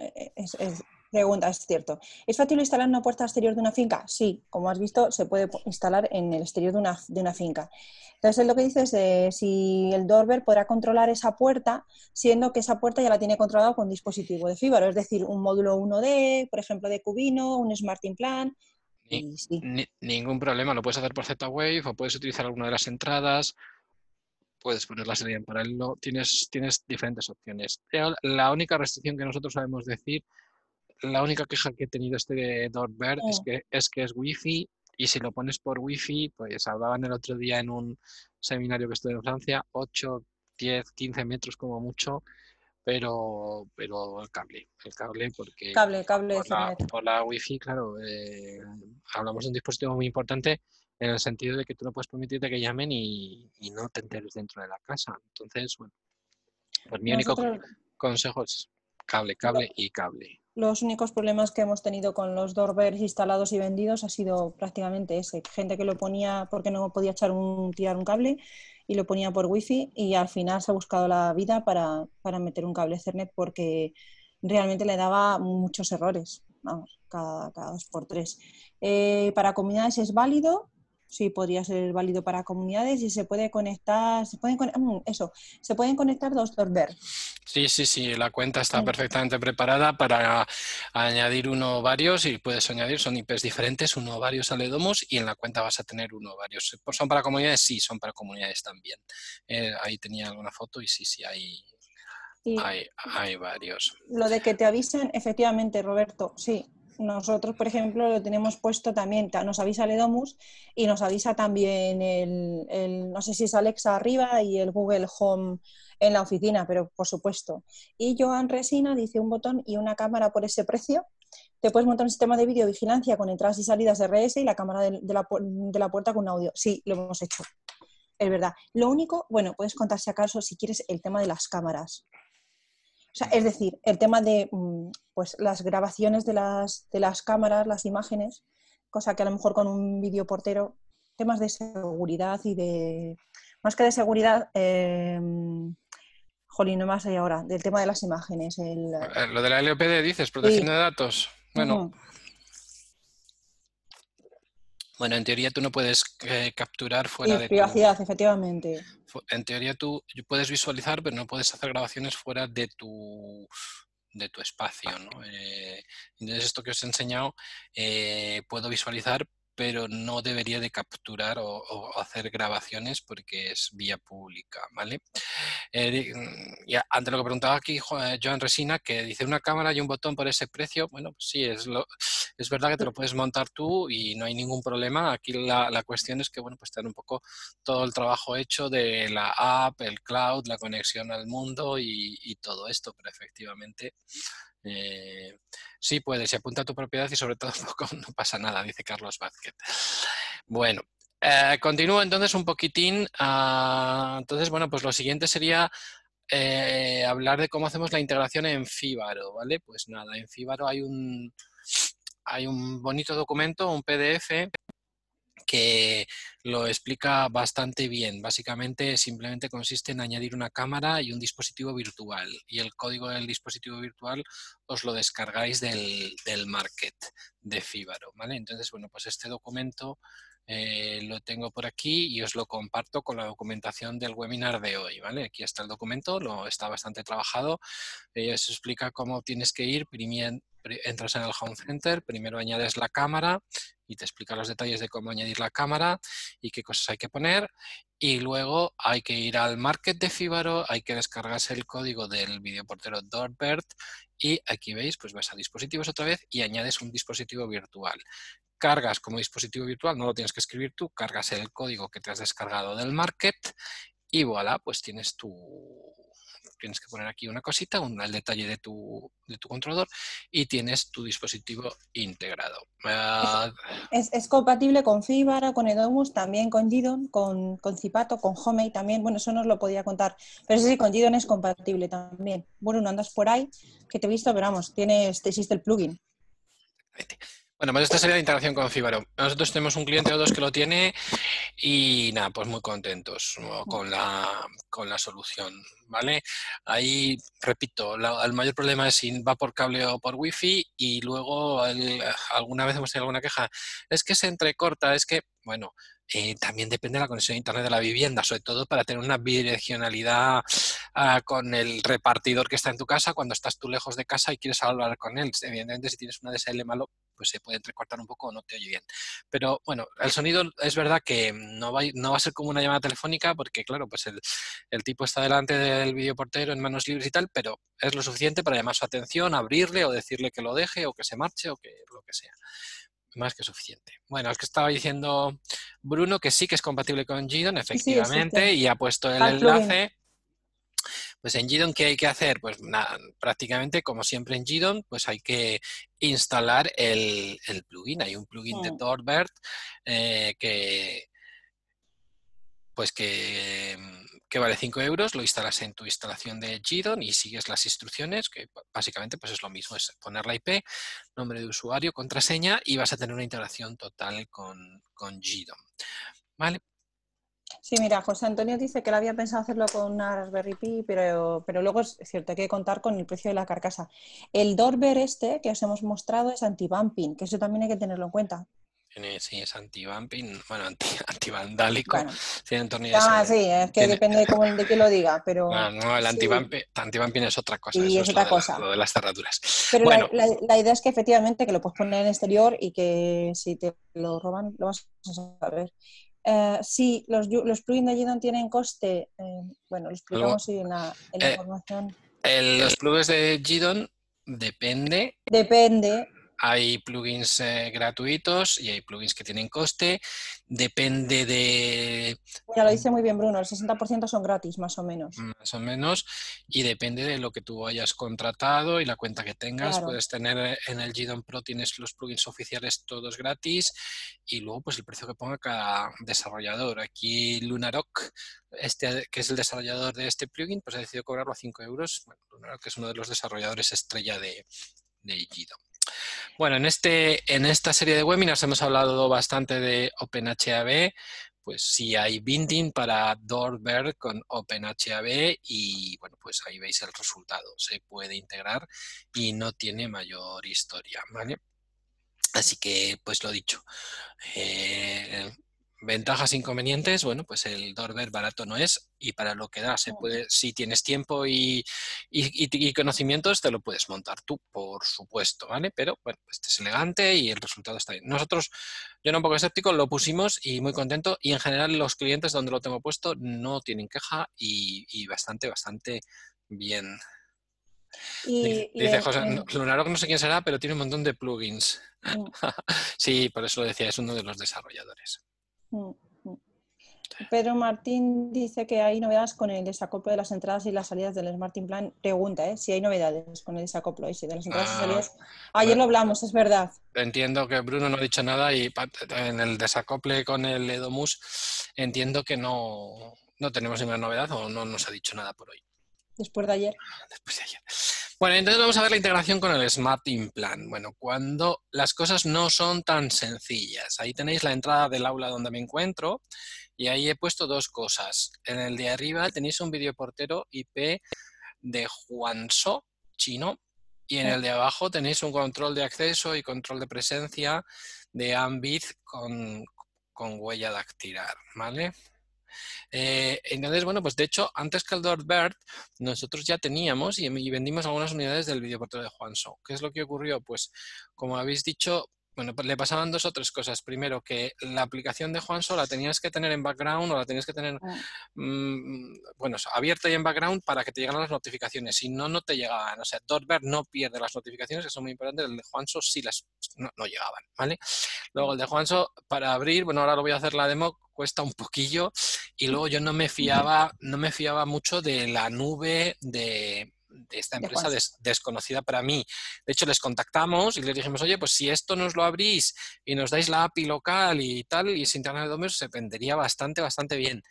eh, es, Pregunta, es cierto. ¿Es fácil instalar una puerta exterior de una finca? Sí, como has visto, se puede instalar en el exterior de una, de una finca. Entonces, lo que dices es si el Doorbell podrá controlar esa puerta, siendo que esa puerta ya la tiene controlada con dispositivo de fibra, es decir, un módulo 1D, por ejemplo, de Cubino, un Smart Implant. ningún problema, lo puedes hacer por Z-Wave o puedes utilizar alguna de las entradas, puedes poner la serie en paralelo, tienes, tienes diferentes opciones. La única restricción que nosotros sabemos decir la única queja que he tenido este de Doorbird es, que, es que es wifi y si lo pones por wifi, pues hablaban el otro día en un seminario que estuve en Francia, 8, 10, 15 metros como mucho, pero, pero el cable, el cable porque cable, cable por, la, por la wifi, claro, eh, hablamos de un dispositivo muy importante en el sentido de que tú no puedes permitirte que llamen y, no te enteres dentro de la casa. Entonces, bueno, pues mi único consejo es cable, cable y cable los únicos problemas que hemos tenido con los doorbells instalados y vendidos ha sido prácticamente ese. Gente que lo ponía porque no podía echar un, tirar un cable y lo ponía por wifi y al final se ha buscado la vida para, meter un cable Ethernet porque realmente le daba muchos errores, vamos, cada, dos por tres. Eh, para comunidades es válido, sí podría ser válido para comunidades y se puede conectar, se pueden, mm, eso, se pueden conectar dos Doorbell. Sí, sí, sí, la cuenta está perfectamente preparada para añadir uno o varios y puedes añadir, son IPs diferentes, uno o varios aledomos y en la cuenta vas a tener uno o varios. ¿Son para comunidades? Sí, son para comunidades también. Eh, ahí tenía alguna foto y sí, sí, hay, hay, hay varios. Lo de que te avisen, efectivamente, Roberto, sí, nosotros, por ejemplo, lo tenemos puesto también, nos avisa Ledomus y nos avisa también el, no sé si es Alexa arriba y el Google Home en la oficina, pero por supuesto. Y Joan Resina dice un botón y una cámara por ese precio. Te puedes montar un sistema de videovigilancia con entradas y salidas de RS y la cámara de, la, de la puerta con audio. Sí, lo hemos hecho. Es verdad. Lo único, bueno, puedes contar si acaso, si quieres, el tema de las cámaras es decir, el tema de mm, pues, las grabaciones de las, de las cámaras, las imágenes, cosa que a lo mejor con un videoportero, temas de seguridad y de, más que de seguridad, eh, jolín, no más hay ahora, del tema de las imágenes. Eh, lo de la LOPD dices, protección de datos. Bueno, bueno, en teoría tú no puedes eh, capturar fuera de privacidad, efectivamente. En teoría tú puedes visualizar, pero no puedes hacer grabaciones fuera de tu de tu espacio. ¿no? Eh, entonces, esto que os he enseñado, eh, puedo visualizar, pero no debería de capturar o, hacer grabaciones porque es vía pública, ¿vale? Eh, mm, ante lo que preguntaba aquí Joan Resina, que dice una cámara y un botón por ese precio, bueno, pues sí, es, lo, es verdad que te lo puedes montar tú y no hay ningún problema. Aquí la, la cuestión es que, bueno, pues tener un poco todo el trabajo hecho de la app, el cloud, la conexión al mundo y, y todo esto, pero efectivamente Eh, sí puedes, se apunta a tu propiedad y sobre todo no pasa nada, dice Carlos Vázquez. Bueno, eh, continúo entonces un poquitín. Ah, entonces, bueno, pues lo siguiente sería eh, hablar de cómo hacemos la integración en Fíbaro, ¿vale? Pues nada, en Fíbaro hay un, hay un bonito documento, un PDF, que lo explica bastante bien. Básicamente simplemente consiste en añadir una cámara y un dispositivo virtual y el código del dispositivo virtual os lo descargáis del, del market de Fíbaro. ¿vale? Entonces, bueno, pues este documento eh, lo tengo por aquí y os lo comparto con la documentación del webinar de hoy. ¿vale? Aquí está el documento, lo está bastante trabajado. Eh, se explica cómo tienes que ir, entras en el Home Center, primero añades la cámara y te explica los detalles de cómo añadir la cámara y qué cosas hay que poner. Y luego hay que ir al market de Fibaro, hay que descargarse el código del videoportero Doorbird y aquí veis, pues vas a dispositivos otra vez y añades un dispositivo virtual cargas como dispositivo virtual, no lo tienes que escribir tú, cargas el código que te has descargado del market y voilà, pues tienes tu, tienes que poner aquí una cosita, un, el detalle de tu, de tu controlador y tienes tu dispositivo integrado. Ah, es, compatible con Fibara, con Edomus, también con Gidon, con, con Zipato, con Homey también. Bueno, eso no os lo podía contar. Pero sí, con Gidon es compatible también. Bueno, no andas por ahí, que te he visto, pero vamos, tienes, existe el plugin. Bueno, pues esta sería la integración con Fibaro. Nosotros tenemos un cliente o dos que lo tiene y nada, pues muy contentos con la, con la solución, ¿vale? Ahí, repito, el mayor problema es si va por cable o por wifi y luego alguna vez hemos tenido alguna queja, es que se entrecorta, es que, bueno, eh, también depende de la conexión a internet de la vivienda, sobre todo para tener una bidireccionalidad ah, con el repartidor que está en tu casa cuando estás tú lejos de casa y quieres hablar con él. Evidentemente, si tienes una DSL malo, pues se puede entrecortar un poco o no te oye bien. Pero bueno, el sonido es verdad que no va, no va a ser como una llamada telefónica porque, claro, pues el, el tipo está delante del videoportero en manos libres y tal, pero es lo suficiente para llamar su atención, abrirle o decirle que lo deje o que se marche o que lo que sea más que suficiente. Bueno, es que estaba diciendo Bruno que sí que es compatible con Gidon, efectivamente, y ha puesto el enlace. Pues en Gidon, ¿qué hay que hacer? Pues nada, prácticamente, como siempre en Gidon, pues hay que instalar el, plugin. Hay un plugin de Doorbird eh, que, pues que que vale 5 euros, lo instalas en tu instalación de Gidon y sigues las instrucciones, que básicamente pues es lo mismo, es poner la IP, nombre de usuario, contraseña y vas a tener una integración total con, con Gidon. ¿Vale? Sí, mira, José Antonio dice que él había pensado hacerlo con una Raspberry Pi, pero, pero luego es cierto, hay que contar con el precio de la carcasa. El Dorber este que os hemos mostrado es anti-bumping, que eso también hay que tenerlo en cuenta sí, es anti-bumping, bueno, anti-vandálico. ah, sí, es que depende de, cómo, de qué lo diga, pero... No, no el anti-bumping es otra cosa. Y es otra cosa. lo de las cerraduras. Pero bueno. la, idea es que efectivamente que lo puedes poner en exterior y que si te lo roban lo vas a saber. Eh, sí, los, los plugins de Gidon tienen coste, eh, bueno, lo explicamos en la, en la eh, información. los plugins de Gidon depende. Depende, hay plugins eh, gratuitos y hay plugins que tienen coste. Depende de... Ya lo dice muy bien Bruno, el 60% son gratis, más o menos. Más o menos. Y depende de lo que tú hayas contratado y la cuenta que tengas. Puedes tener eh, en el Gidon Pro, tienes los plugins oficiales todos gratis y luego pues el precio que ponga cada desarrollador. Aquí Lunarock, este, que es el desarrollador de este plugin, pues ha decidido cobrarlo a 5 euros. Bueno, Lunarock es uno de los desarrolladores estrella de, de Gidon. Bueno, en, este, en esta serie de webinars hemos hablado bastante de OpenHAB, pues sí hay binding para Doorbird con OpenHAB y bueno, pues ahí veis el resultado. Se puede integrar y no tiene mayor historia, ¿vale? Así que, pues lo dicho, eh, Ventajas, inconvenientes, bueno, pues el Dorber barato no es y para lo que da se puede, si tienes tiempo y, conocimientos, te lo puedes montar tú, por supuesto, ¿vale? Pero bueno, este es elegante y el resultado está bien. Nosotros, yo era un poco escéptico, lo pusimos y muy contento y en general los clientes donde lo tengo puesto no tienen queja y, bastante, bastante bien. dice, José, Lunarok no sé quién será, pero tiene un montón de plugins. sí, por eso lo decía, es uno de los desarrolladores. Mm, mm. Pedro Martín dice que hay novedades con el desacoplo de las entradas y las salidas del Smart Plan. Pregunta, ¿eh? Si hay novedades con el desacoplo y si de las entradas y Ah, salidas. Ayer lo hablamos, es verdad. Entiendo que Bruno no ha dicho nada y en el desacople con el Edomus entiendo que no, no tenemos ninguna novedad o no nos ha dicho nada por hoy. Después de ayer. después de ayer. Bueno, entonces vamos a ver la integración con el Smart Implant. Bueno, cuando las cosas no son tan sencillas. Ahí tenéis la entrada del aula donde me encuentro y ahí he puesto dos cosas. En el de arriba tenéis un videoportero IP de Juanso, chino, y en el de abajo tenéis un control de acceso y control de presencia de Ambit con, con huella dactilar, ¿vale? Eh, entonces, bueno, pues de hecho, antes que el Doorbird, nosotros ya teníamos y, y vendimos algunas unidades del videoportero de Juanso. ¿Qué es lo que ocurrió? Pues, como habéis dicho, bueno, pues le pasaban dos o tres cosas. Primero, que la aplicación de Juanso la tenías que tener en background o la tenías que tener, Ah. mm, bueno, abierta y en background para que te llegaran las notificaciones. Si no, no te llegaban. O sea, Doorbird no pierde las notificaciones, que son muy importantes. El de Juanso sí las no, no llegaban, ¿vale? Luego el de Juanso, para abrir, bueno, ahora lo voy a hacer la demo, cuesta un poquillo. Y luego yo no me fiaba, no me fiaba mucho de la nube de, de esta empresa des- desconocida para mí. De hecho, les contactamos y les dijimos, oye, pues si esto nos lo abrís y nos dais la API local y tal, y sin internet de dominios, se vendería bastante, bastante bien.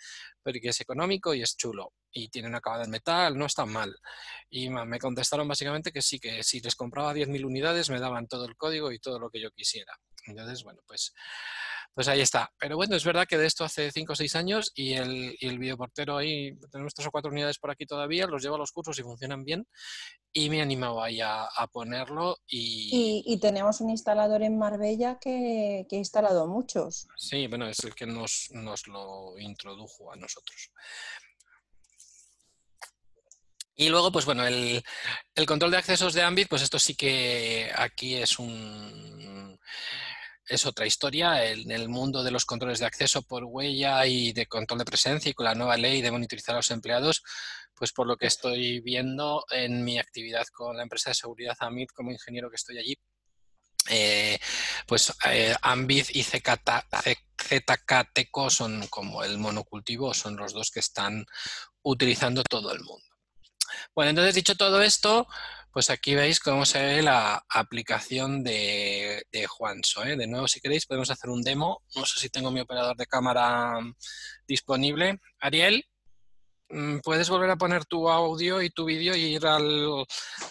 Porque es económico y es chulo. Y tiene una acabado en metal, no está mal. Y me contestaron básicamente que sí, que si les compraba 10.000 unidades me daban todo el código y todo lo que yo quisiera. Entonces, bueno, pues, pues ahí está. Pero bueno, es verdad que de esto hace 5 o 6 años y el, y el videoportero ahí, tenemos tres o cuatro unidades por aquí todavía, los llevo a los cursos y funcionan bien. Y me he animado ahí a, a ponerlo y, Y, y tenemos un instalador en Marbella que, que ha instalado muchos. sí, bueno, es el que nos, nos lo introdujo a nosotros. Y luego, pues bueno, el, el control de accesos de Ambit, pues esto sí que aquí es un es otra historia. En el mundo de los controles de acceso por huella y de control de presencia y con la nueva ley de monitorizar a los empleados, pues por lo que estoy viendo en mi actividad con la empresa de seguridad Amit como ingeniero que estoy allí, eh, pues eh, y ZK ZKTeco son como el monocultivo, son los dos que están utilizando todo el mundo. Bueno, entonces dicho todo esto, pues aquí veis cómo se ve la aplicación de, de Juanso. ¿eh? De nuevo, si queréis, podemos hacer un demo. No sé si tengo mi operador de cámara disponible. Ariel, mm, ¿puedes volver a poner tu audio y tu vídeo y ir al-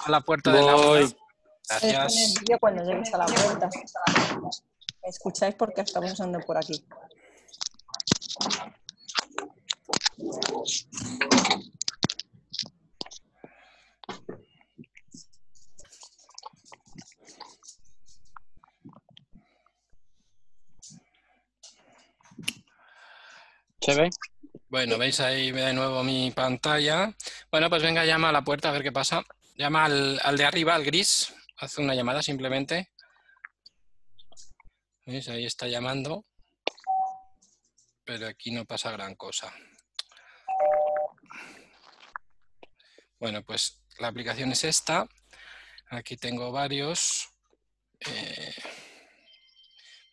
a la puerta? Voy. Puedes poner Gracias. el vídeo cuando llegues a la puerta. ¿Me escucháis porque estamos usando por aquí? ¿Se ve? Bueno, veis ahí de nuevo mi pantalla. Bueno, pues venga, llama a la puerta a ver qué pasa. Llama al, al de arriba, al gris. Haz una llamada simplemente. ¿Veis? Ahí está llamando. Pero aquí no pasa gran cosa. Bueno, pues la aplicación es esta. Aquí tengo varios. Eh,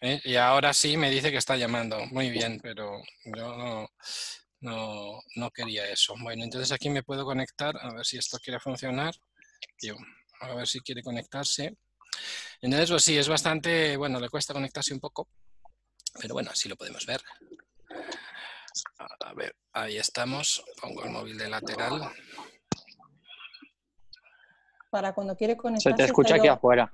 ¿eh? Y ahora sí me dice que está llamando. Muy bien, pero yo no, no, no quería eso. Bueno, entonces aquí me puedo conectar, a ver si esto quiere funcionar. Yo, a ver si quiere conectarse. Entonces, pues sí, es bastante, bueno, le cuesta conectarse un poco, pero bueno, así lo podemos ver. A ver, ahí estamos. Pongo el móvil de lateral. Para cuando quiere Se conectarse. te escucha se ha aquí afuera.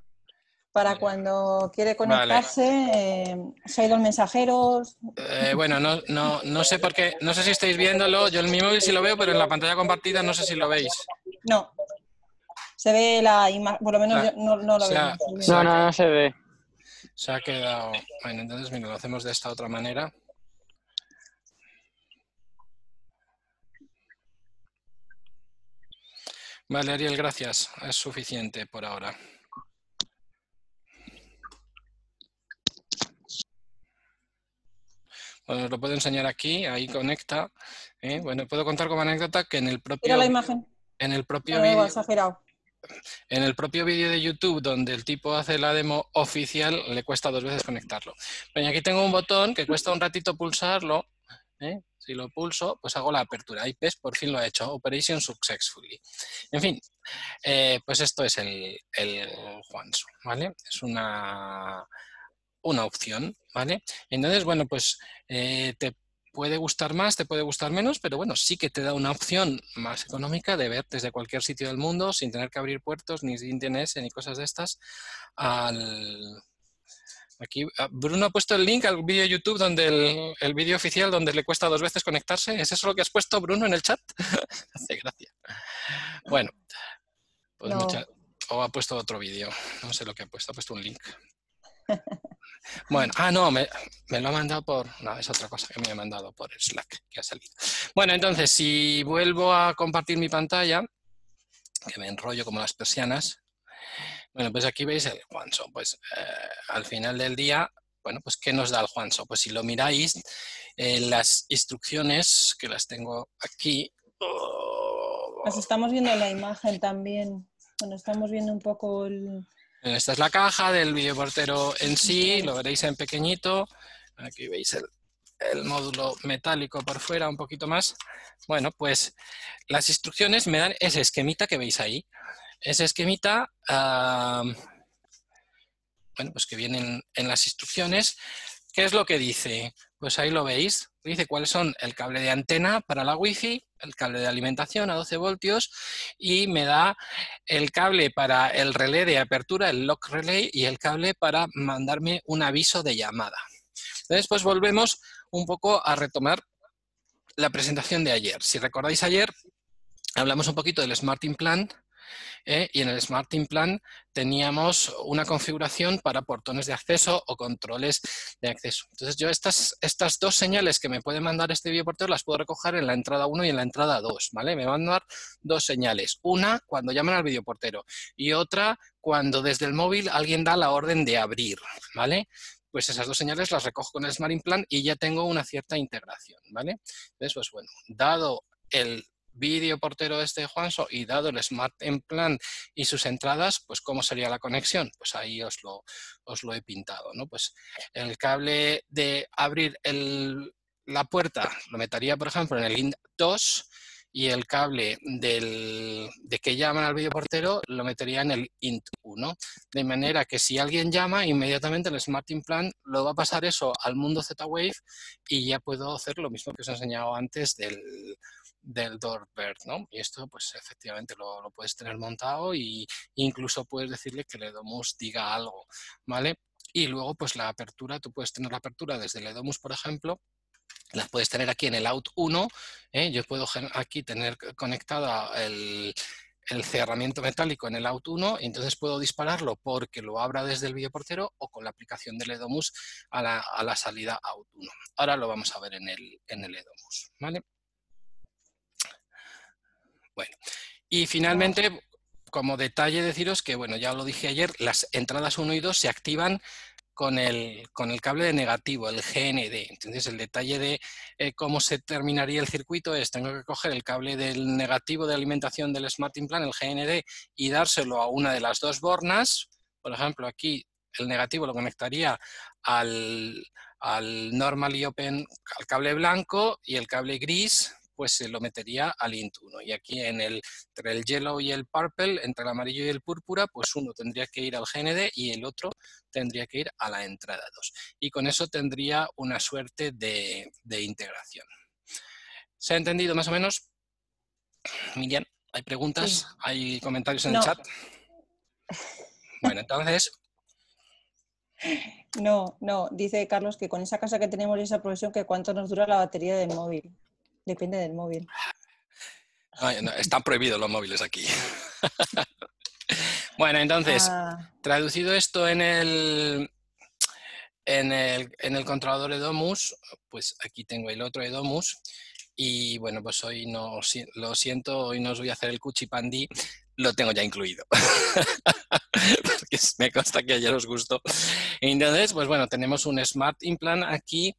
Para cuando quiere conectarse, eh, se ha ido el mensajero. Eh, bueno, no, no, no sé por qué, no sé si estáis viéndolo. Yo en mi móvil sí lo veo, pero en la pantalla compartida no sé si lo veis. No. Se ve la imagen, por lo menos Ah, yo no, no lo o sea, veo. No, no, no se ve. Se ha quedado. Bueno, entonces mira, lo hacemos de esta otra manera. Vale, Ariel, gracias. Es suficiente por ahora. Os lo puedo enseñar aquí, ahí conecta. ¿eh? Bueno, puedo contar como anécdota que en el propio, Mira la imagen. en el propio vídeo exagerado. en el propio vídeo de YouTube donde el tipo hace la demo oficial, le cuesta dos veces conectarlo. Pero aquí tengo un botón que cuesta un ratito pulsarlo. ¿eh? si lo pulso, pues hago la apertura. Ahí ves, por fin lo he hecho. Operation successfully. En fin, eh, pues esto es el, el Juanso, ¿vale? Es una, una opción, ¿vale? Entonces, bueno, pues eh, te puede gustar más, te puede gustar menos, pero bueno, sí que te da una opción más económica de ver desde cualquier sitio del mundo sin tener que abrir puertos, ni sin DNS, ni cosas de estas. Al... Aquí ah, Bruno ha puesto el link al vídeo de YouTube donde el, vídeo oficial donde le cuesta dos veces conectarse. ¿Es eso lo que has puesto, Bruno, en el chat? Hace gracia. Bueno, pues o ha puesto otro vídeo. No sé lo que ha puesto, ha puesto un link. Bueno, ah, no, me, lo ha mandado por... No, es otra cosa que me ha mandado por Slack, que ha salido. Bueno, entonces, si vuelvo a compartir mi pantalla, que me enrollo como las persianas, bueno, pues aquí veis el Juanso. Pues eh, al final del día, bueno, pues ¿qué nos da el Juanso? Pues si lo miráis, eh, las instrucciones, que las tengo aquí... Las estamos viendo en la imagen también. Bueno, estamos viendo un poco el esta es la caja del videoportero en sí, lo veréis en pequeñito. Aquí veis el, módulo metálico por fuera un poquito más. Bueno, pues las instrucciones me dan ese esquemita que veis ahí. Ese esquemita, bueno, pues que vienen en las instrucciones. ¿Qué es lo que dice? Pues ahí lo veis. Dice cuáles son el cable de antena para la Wi-Fi, el cable de alimentación a 12 voltios y me da el cable para el relé de apertura, el lock relay y el cable para mandarme un aviso de llamada. Entonces, pues volvemos un poco a retomar la presentación de ayer. Si recordáis ayer, hablamos un poquito del Smart Implant ¿eh? y en el Smart Implant teníamos una configuración para portones de acceso o controles de acceso. Entonces yo estas, estas dos señales que me puede mandar este videoportero las puedo recoger en la entrada 1 y en la entrada 2, ¿vale? Me van a dar dos señales. Una cuando llaman al videoportero y otra cuando desde el móvil alguien da la orden de abrir, ¿vale? pues esas dos señales las recojo con el Smart Implant y ya tengo una cierta integración, ¿vale? Entonces, pues bueno, dado el vídeo portero este Juanso y dado el Smart Implant y sus entradas, pues ¿cómo sería la conexión? Pues ahí os lo, os lo he pintado, ¿no? Pues el cable de abrir la puerta lo metería, por ejemplo, en el INT 2 y el cable del, de que llaman al videoportero lo metería en el INT1. De manera que si alguien llama, inmediatamente el Smart Implant lo va a pasar eso al mundo Z-Wave y ya puedo hacer lo mismo que os he enseñado antes del, del Doorbird, ¿no? Y esto, pues efectivamente lo, puedes tener montado e incluso puedes decirle que el Edomus diga algo, ¿vale? Y luego, pues la apertura, tú puedes tener la apertura desde el Edomus, por ejemplo, las puedes tener aquí en el Out 1, ¿eh? yo puedo aquí tener conectada el, cerramiento metálico en el Out 1 y entonces puedo dispararlo porque lo abra desde el videoportero o con la aplicación del Edomus a la, salida Out 1. Ahora lo vamos a ver en el, en el Edomus, ¿vale? Bueno, y finalmente, como detalle, deciros que, bueno, ya lo dije ayer, las entradas 1 y 2 se activan con el, con el cable de negativo, el GND. Entonces, el detalle de eh, cómo se terminaría el circuito es, tengo que coger el cable del negativo de alimentación del Smart Implant, el GND, y dárselo a una de las dos bornas. Por ejemplo, aquí el negativo lo conectaría al, al Normally Open, al cable blanco, y el cable gris pues se lo metería al int1. Y aquí en el, entre el yellow y el purple, entre el amarillo y el púrpura, pues uno tendría que ir al GND y el otro tendría que ir a la entrada 2. Y con eso tendría una suerte de, integración. ¿Se ha entendido más o menos? Miriam, ¿hay preguntas? ¿Hay comentarios en el chat? Bueno, entonces... No, no, dice Carlos que con esa casa que tenemos y esa profesión, que cuánto nos dura la batería del móvil. Depende del móvil. están prohibidos los móviles aquí. bueno, entonces, ah. traducido esto en el, en el, en el controlador Edomus, pues aquí tengo el otro Edomus. Y bueno, pues hoy no lo siento, hoy no os voy a hacer el cuchipandí, lo tengo ya incluido. Porque me consta que ayer os gustó. Entonces, pues bueno, tenemos un Smart Implant aquí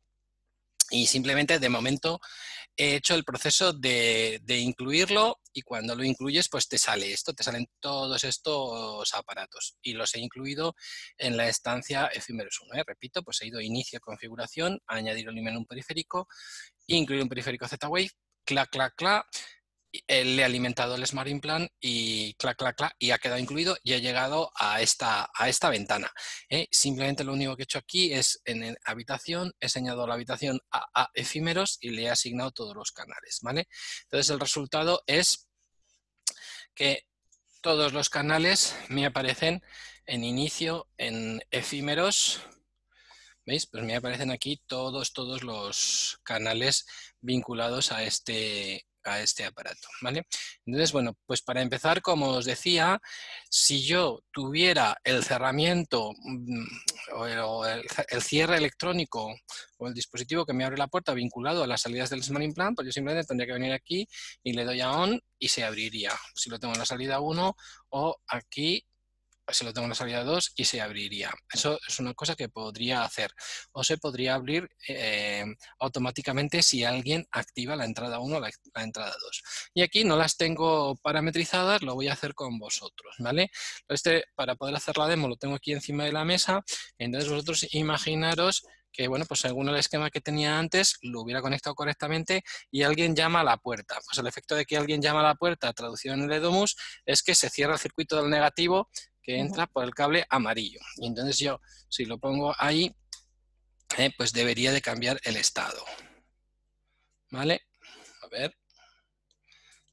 y simplemente de momento he hecho el proceso de, incluirlo y cuando lo incluyes pues te sale esto, te salen todos estos aparatos y los he incluido en la estancia Ephemerus 1. ¿eh? Repito, pues he ido a inicio configuración, añadir el menú periférico incluir un periférico Z-Wave, clac, clac, clac, le he alimentado el Smart Implant y clac, clac, clac, y ha quedado incluido y ha llegado a esta, a esta ventana. ¿eh? Simplemente lo único que he hecho aquí es en habitación, he señalado la habitación a, efímeros y le he asignado todos los canales. ¿vale? Entonces el resultado es que todos los canales me aparecen en inicio, en efímeros, ¿Veis? Pues me aparecen aquí todos, todos los canales vinculados a este, a este aparato, ¿vale? Entonces, bueno, pues para empezar, como os decía, si yo tuviera el cerramiento mm, o el, cierre electrónico o el dispositivo que me abre la puerta vinculado a las salidas del Smart Implant, pues yo simplemente tendría que venir aquí y le doy a ON y se abriría. Si lo tengo en la salida 1 o aquí si lo tengo en la salida 2 y se abriría. Eso es una cosa que podría hacer. O se podría abrir eh, automáticamente si alguien activa la entrada 1 o la, entrada 2. Y aquí no las tengo parametrizadas, lo voy a hacer con vosotros, ¿vale? Este, para poder hacer la demo lo tengo aquí encima de la mesa, entonces vosotros imaginaros que bueno, pues según el esquema que tenía antes, lo hubiera conectado correctamente y alguien llama a la puerta. Pues el efecto de que alguien llama a la puerta, traducido en el EDOMUS, es que se cierra el circuito del negativo que entra por el cable amarillo. Y entonces yo, si lo pongo ahí, eh, pues debería de cambiar el estado. ¿Vale? A ver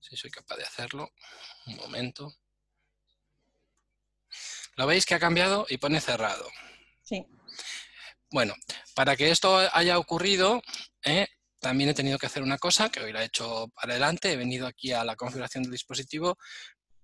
si soy capaz de hacerlo. Un momento. ¿Lo veis que ha cambiado y pone cerrado? Sí. Bueno, para que esto haya ocurrido, eh, también he tenido que hacer una cosa, que hoy la he hecho para adelante, he venido aquí a la configuración del dispositivo,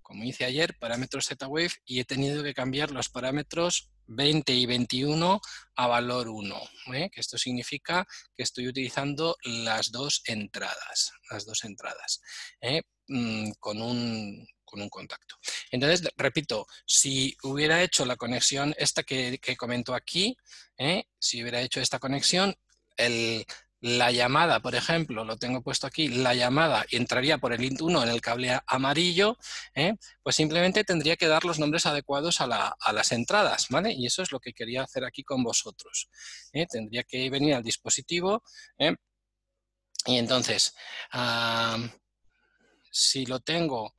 como hice ayer, parámetros Z-Wave, y he tenido que cambiar los parámetros 20 y 21 a valor 1, ¿eh? que esto significa que estoy utilizando las dos entradas, las dos entradas, ¿eh? mm, con, un, con un contacto. Entonces, repito, si hubiera hecho la conexión esta que, que comento aquí, ¿eh? si hubiera hecho esta conexión, el, la llamada, por ejemplo, lo tengo puesto aquí, la llamada entraría por el int1 en el cable amarillo, ¿eh? pues simplemente tendría que dar los nombres adecuados a, las entradas, ¿vale? Y eso es lo que quería hacer aquí con vosotros. ¿eh? Tendría que venir al dispositivo ¿eh? y entonces, si lo tengo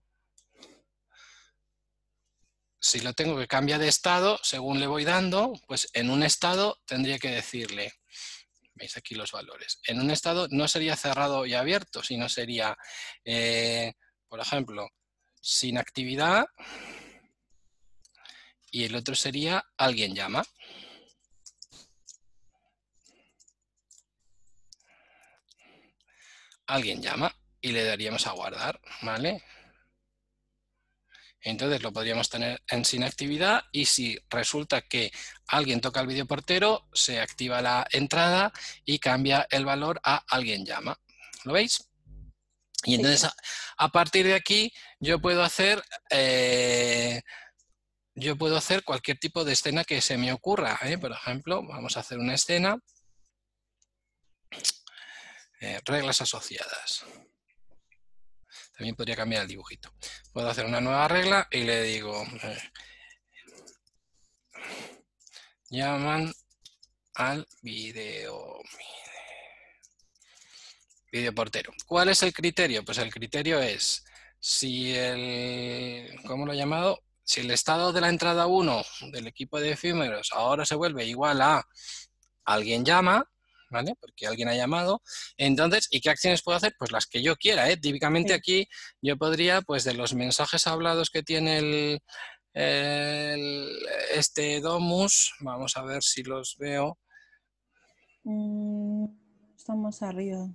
si lo tengo que cambia de estado, según le voy dando, pues en un estado tendría que decirle Veis aquí los valores. En un estado no sería cerrado y abierto, sino sería, eh, por ejemplo, sin actividad y el otro sería alguien llama. Alguien llama y le daríamos a guardar, ¿vale? Entonces lo podríamos tener en sin actividad y si resulta que alguien toca el vídeo portero, se activa la entrada y cambia el valor a alguien llama. ¿Lo veis? Y entonces a, partir de aquí yo puedo hacer eh, yo puedo hacer cualquier tipo de escena que se me ocurra. ¿eh? Por ejemplo, vamos a hacer una escena. Eh, reglas asociadas. También podría cambiar el dibujito. Puedo hacer una nueva regla y le digo, llaman al video, video portero. ¿Cuál es el criterio? Pues el criterio es si el, ¿cómo lo he llamado? Si el estado de la entrada 1 del equipo de efímeros ahora se vuelve igual a alguien llama, ¿vale? Porque alguien ha llamado. Entonces, ¿y qué acciones puedo hacer? Pues las que yo quiera, ¿eh? Típicamente aquí yo podría, pues de los mensajes hablados que tiene el, este Domus, vamos a ver si los veo. Mm, estamos arriba.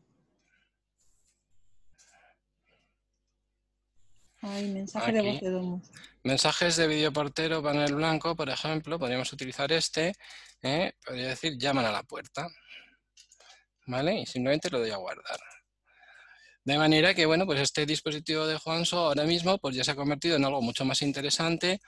Hay mensaje de voz de Domus. Mensajes de videoportero, panel blanco, por ejemplo, podríamos utilizar este. ¿eh? Podría decir, llaman a la puerta. ¿Vale? Y simplemente lo doy a guardar. De manera que, bueno, pues este dispositivo de Juanso ahora mismo pues ya se ha convertido en algo mucho más interesante.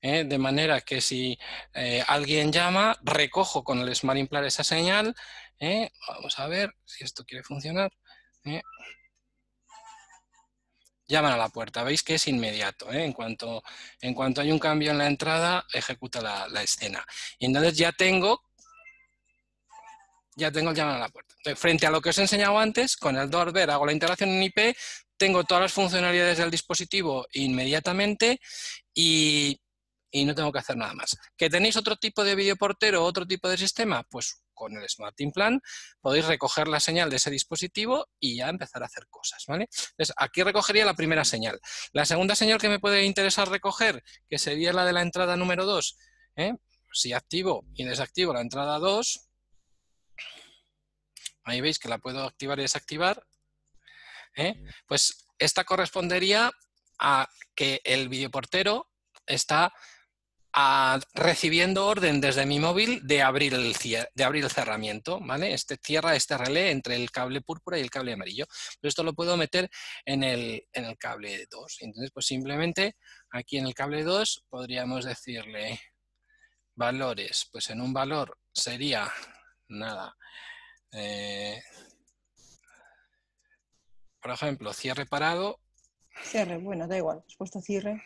¿eh? De manera que si eh, alguien llama, recojo con el Smart Implant esa señal. ¿eh? Vamos a ver si esto quiere funcionar. Llaman a la puerta. Veis que es inmediato. En, cuanto, en cuanto hay un cambio en la entrada, ejecuta la, la escena. Y entonces ya tengo ya tengo el llamar a la puerta. frente a lo que os he enseñado antes, con el doorbell hago la integración en IP, tengo todas las funcionalidades del dispositivo inmediatamente y, no tengo que hacer nada más. ¿Que tenéis otro tipo de videoportero otro tipo de sistema? Pues con el Smart Plan podéis recoger la señal de ese dispositivo y ya empezar a hacer cosas, ¿vale? Entonces, aquí recogería la primera señal. La segunda señal que me puede interesar recoger, que sería la de la entrada número 2, ¿eh? si activo y desactivo la entrada 2, ahí veis que la puedo activar y desactivar, ¿eh? pues esta correspondería a que el videoportero está recibiendo orden desde mi móvil de abrir, el, de abrir el cerramiento, ¿vale? Este cierra este relé entre el cable púrpura y el cable amarillo. Pero esto lo puedo meter en el, en el cable 2. Entonces, pues simplemente aquí en el cable 2 podríamos decirle valores. Pues en un valor sería, nada, eh, por ejemplo, cierre parado. Cierre, bueno, da igual, he puesto cierre.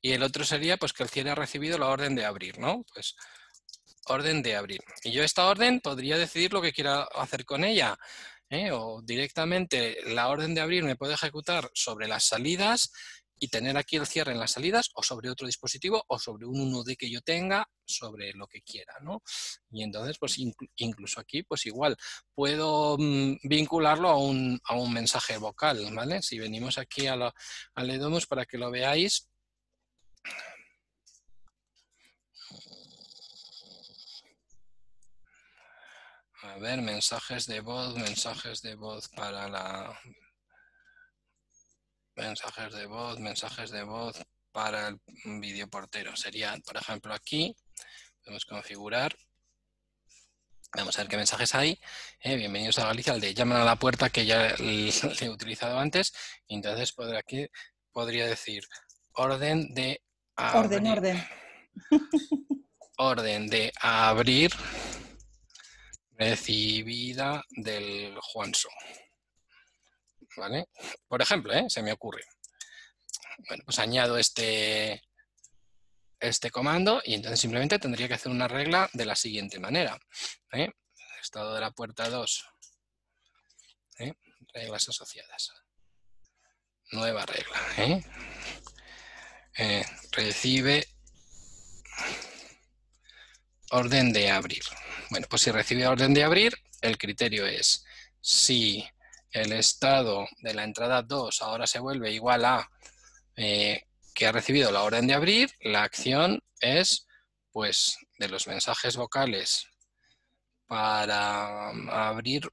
Y el otro sería pues que el cierre ha recibido la orden de abrir, ¿no? Pues orden de abrir. Y yo esta orden podría decidir lo que quiera hacer con ella. ¿eh? O directamente la orden de abrir me puede ejecutar sobre las salidas y tener aquí el cierre en las salidas o sobre otro dispositivo o sobre un 1D que yo tenga, sobre lo que quiera, ¿no? Y entonces, pues incluso aquí, pues igual, puedo mm, vincularlo a un, a un, mensaje vocal, ¿vale? Si venimos aquí a la, al Edomus para que lo veáis, A ver, mensajes de voz, mensajes de voz para la mensajes de voz, mensajes de voz para el videoportero. Sería, por ejemplo, aquí, podemos configurar. Vamos a ver qué mensajes hay. Eh, bienvenidos a Galicia, el de llaman a la puerta que ya le he utilizado antes. Entonces, por aquí podría decir orden de Orden, orden. Orden de abrir recibida del Juanso. ¿Vale? Por ejemplo, ¿eh? se me ocurre. Bueno, pues añado este, este comando y entonces simplemente tendría que hacer una regla de la siguiente manera. ¿eh? Estado de la puerta 2. ¿eh? Reglas asociadas. Nueva regla. recibe orden de abrir. Bueno, pues si recibe orden de abrir, el criterio es si el estado de la entrada 2 ahora se vuelve igual a eh, que ha recibido la orden de abrir, la acción es pues de los mensajes vocales para abrir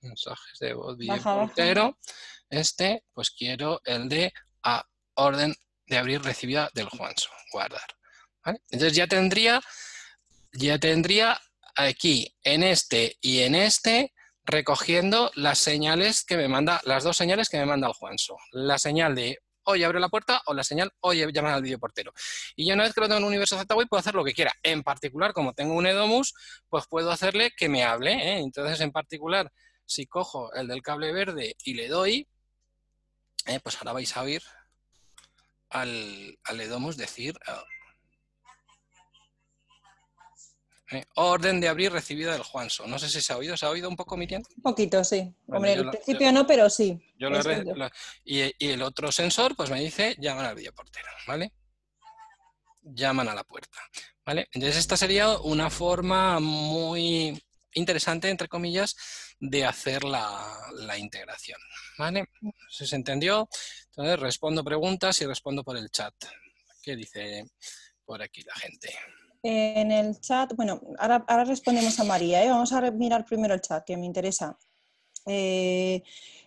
mensajes de voz video este pues quiero el de a orden de abrir recibida del Juanso, guardar. Entonces ya tendría, ya tendría aquí en este y en este recogiendo las señales que me manda, las dos señales que me manda el Juanso. La señal de oye, abre la puerta o la señal oye, llama al videoportero. Y ya una vez que lo tengo en un universo Z-Wave puedo hacer lo que quiera. En particular, como tengo un Edomus, pues puedo hacerle que me hable. ¿eh? Entonces, en particular, si cojo el del cable verde y le doy, ¿eh? pues ahora vais a oír al, al Edomus decir Eh, orden de abrir recibida del Juanso. No sé si se ha oído. ¿Se ha oído un poco, Miriam? Un poquito, sí. Hombre, al principio no, pero sí. y, el otro sensor pues me dice llaman al videoportero, ¿vale? Llaman a la puerta, ¿vale? Entonces esta sería una forma muy interesante, entre comillas, de hacer la, la integración, ¿vale? Si se entendió, entonces respondo preguntas y respondo por el chat. ¿Qué dice por aquí la gente? En el chat, bueno, ahora, respondemos a María, ¿eh? vamos a mirar primero el chat, que me interesa. Eh,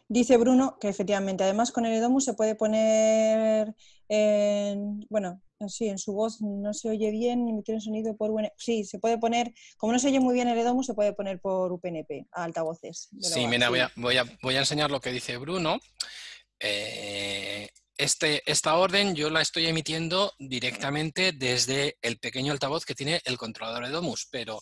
dice Bruno que efectivamente, además con el Edomus se puede poner, en, bueno, sí, en su voz no se oye bien, emitir un sonido por Sí, se puede poner, como no se oye muy bien el Edomus, se puede poner por UPnP, a altavoces. Sí, mira, Voy, a, voy, a, voy a enseñar lo que dice Bruno. Eh, este, esta orden yo la estoy emitiendo directamente desde el pequeño altavoz que tiene el controlador de Domus, pero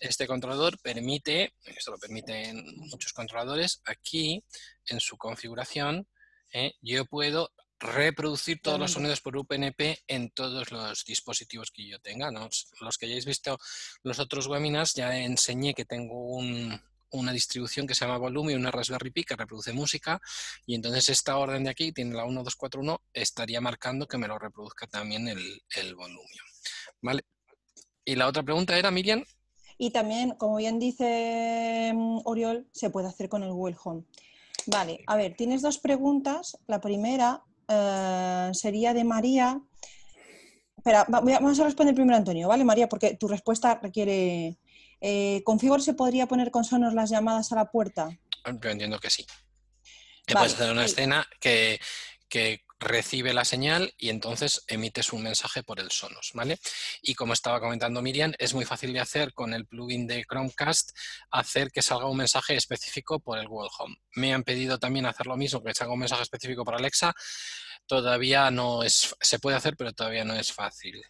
este controlador permite, esto lo permiten muchos controladores, aquí en su configuración eh, yo puedo reproducir todos los sonidos por UPnP en todos los dispositivos que yo tenga. Los que hayáis visto los otros webinars ya enseñé que tengo una distribución que se llama Volume y una Raspberry Pi que reproduce música y entonces esta orden de aquí tiene la 1241 estaría marcando que me lo reproduzca también el, el volumen. ¿Vale? Y la otra pregunta era, Miriam. Y también, como bien dice mm, Oriol, se puede hacer con el Google Home. Vale, a ver, tienes dos preguntas. La primera eh, sería de María. Espera, vamos a responder primero Antonio, ¿vale, María? Porque tu respuesta requiere... Eh, ¿Con Figor se podría poner con sonos las llamadas a la puerta? Yo entiendo que sí. Que puedes hacer una escena que, que recibe la señal y entonces emites un mensaje por el Sonos, ¿vale? Y como estaba comentando Miriam, es muy fácil de hacer con el plugin de Chromecast, hacer que salga un mensaje específico por el Google Home. Me han pedido también hacer lo mismo, que salga un mensaje específico por Alexa. Todavía no es, se puede hacer, pero todavía no es fácil.